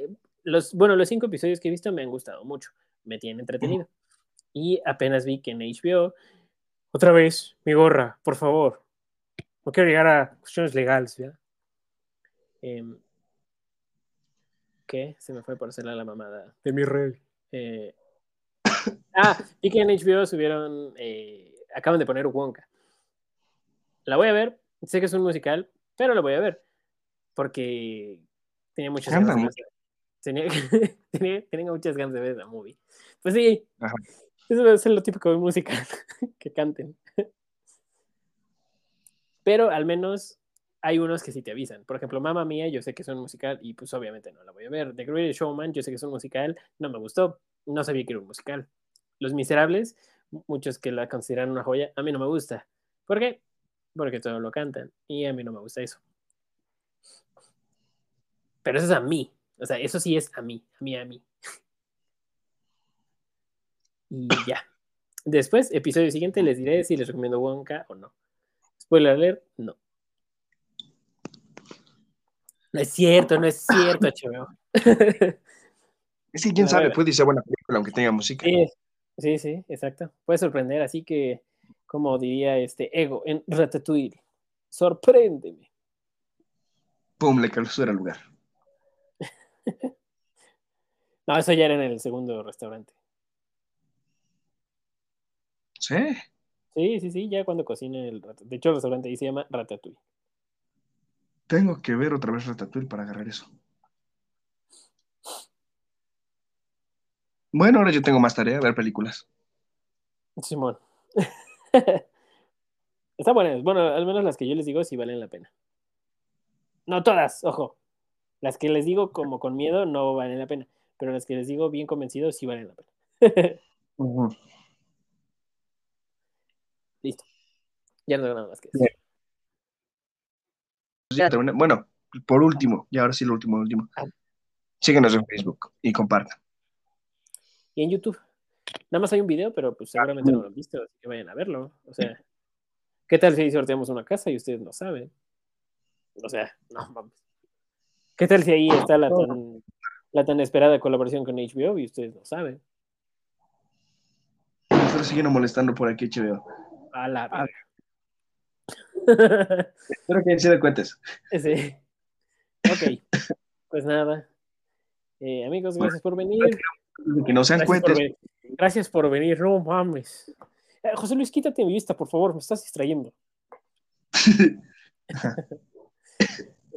los, bueno, los cinco episodios que he visto me han gustado mucho, me tienen entretenido. Y apenas vi que en HBO, otra vez, mi gorra, por favor. No quiero llegar a cuestiones legales, ¿ya? Em, ¿Qué? Se me fue por hacerle la mamada de mi rey. Eh, ah, vi que en HBO subieron, eh, acaban de poner Wonka. La voy a ver, sé que es un musical, pero la voy a ver. Porque tenía muchas ganas de ver. Tenía, tenía, tenía muchas ganas de ver la movie. Pues sí, Ajá. Eso ser lo típico de música, que canten. Pero al menos hay unos que sí te avisan. Por ejemplo, Mamma Mía, yo sé que es un musical y pues obviamente no la voy a ver. The Greatest Showman, yo sé que es un musical, no me gustó, no sabía que era un musical. Los Miserables, muchos que la consideran una joya, a mí no me gusta. ¿Por qué? Porque todo lo cantan y a mí no me gusta eso. Pero eso es a mí. O sea, eso sí es a mí, a mí, a mí. Y ya. Después, episodio siguiente, les diré si les recomiendo Wonka o no. Spoiler alert, no. No es cierto, no es cierto, HBO. Sí, quién sabe, puede ser buena película aunque tenga música. Sí, sí, sí, exacto. Puede sorprender, así que, como diría este ego en Ratatouille, sorpréndeme. Pum, le clausura el lugar. no, eso ya era en el segundo restaurante. ¿Sí? Sí, sí, sí, ya cuando cocina el ratatouille. De hecho, el restaurante ahí se llama Ratatouille. Tengo que ver otra vez Ratatouille para agarrar eso. Bueno, ahora yo tengo más tarea, ver películas. Simón. Está buenas. Bueno, al menos las que yo les digo sí valen la pena. No todas, ojo. Las que les digo como con miedo no valen la pena. Pero las que les digo bien convencidos sí valen la pena. Listo. Ya no tengo nada más que decir. Pues ya. Bueno, por último, y ahora sí lo último, lo último. Ah. Síguenos en Facebook y compartan. Y en YouTube. Nada más hay un video, pero pues seguramente no lo han visto, así que vayan a verlo. O sea, ¿qué tal si sorteamos una casa y ustedes no saben? O sea, no mames. ¿Qué tal si ahí está la tan, la tan esperada colaboración con HBO y ustedes no saben? Pero siguen molestando por aquí, HBO. A la Ah. Espero que se den cuentes. Sí. Ok. Pues nada. Eh, amigos, gracias por venir. Que no sean Gracias cuentes. Gracias por venir, no mames. Eh, José Luis, quítate mi vista, por favor, me estás distrayendo.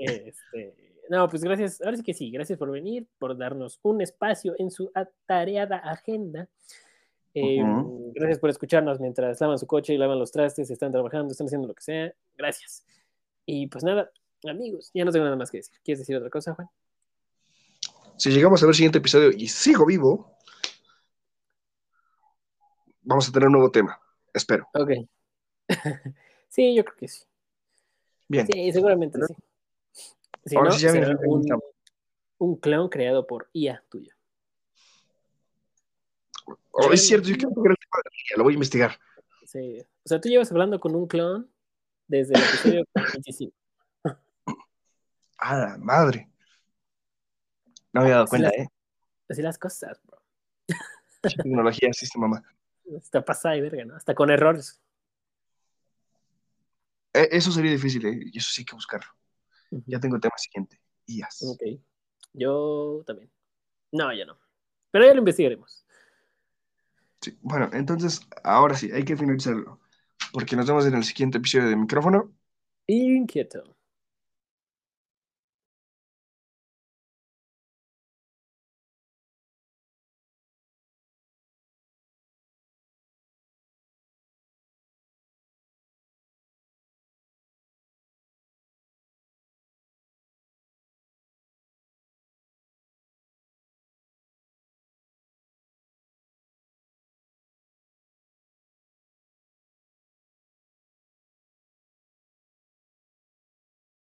Este, no, pues gracias, ahora sí que sí, gracias por venir, por darnos un espacio en su atareada agenda. Eh, Ujú. Gracias por escucharnos mientras lavan su coche y lavan los trastes, están trabajando, están haciendo lo que sea. Gracias. Y pues nada, amigos, ya no tengo nada más que decir. ¿Quieres decir otra cosa, Juan? Si llegamos a ver el siguiente episodio y sigo vivo, vamos a tener un nuevo tema. Espero. Ok. sí, yo creo que sí. Bien. Sí, seguramente sí. Si Ahora no, sí ya será un, un clon creado por IA tuyo. Oh, es cierto, yo quiero ver el tema de la línea, lo voy a investigar. Sí. O sea, tú llevas hablando con un clon desde el episodio 25. Ah, la madre. No me había dado cuenta, ¿eh? Así las cosas, bro. Tecnología existe, mamá. Está pasada y verga, ¿no? Hasta con errores. Eh, Eso sería difícil, ¿eh? Y eso sí hay que buscarlo. Ya tengo el tema siguiente. IAS. Ok. Yo también. No, ya no. Pero ya lo investigaremos. Bueno, entonces, ahora sí, hay que finalizarlo. Porque nos vemos en el siguiente episodio de micrófono. Inquieto.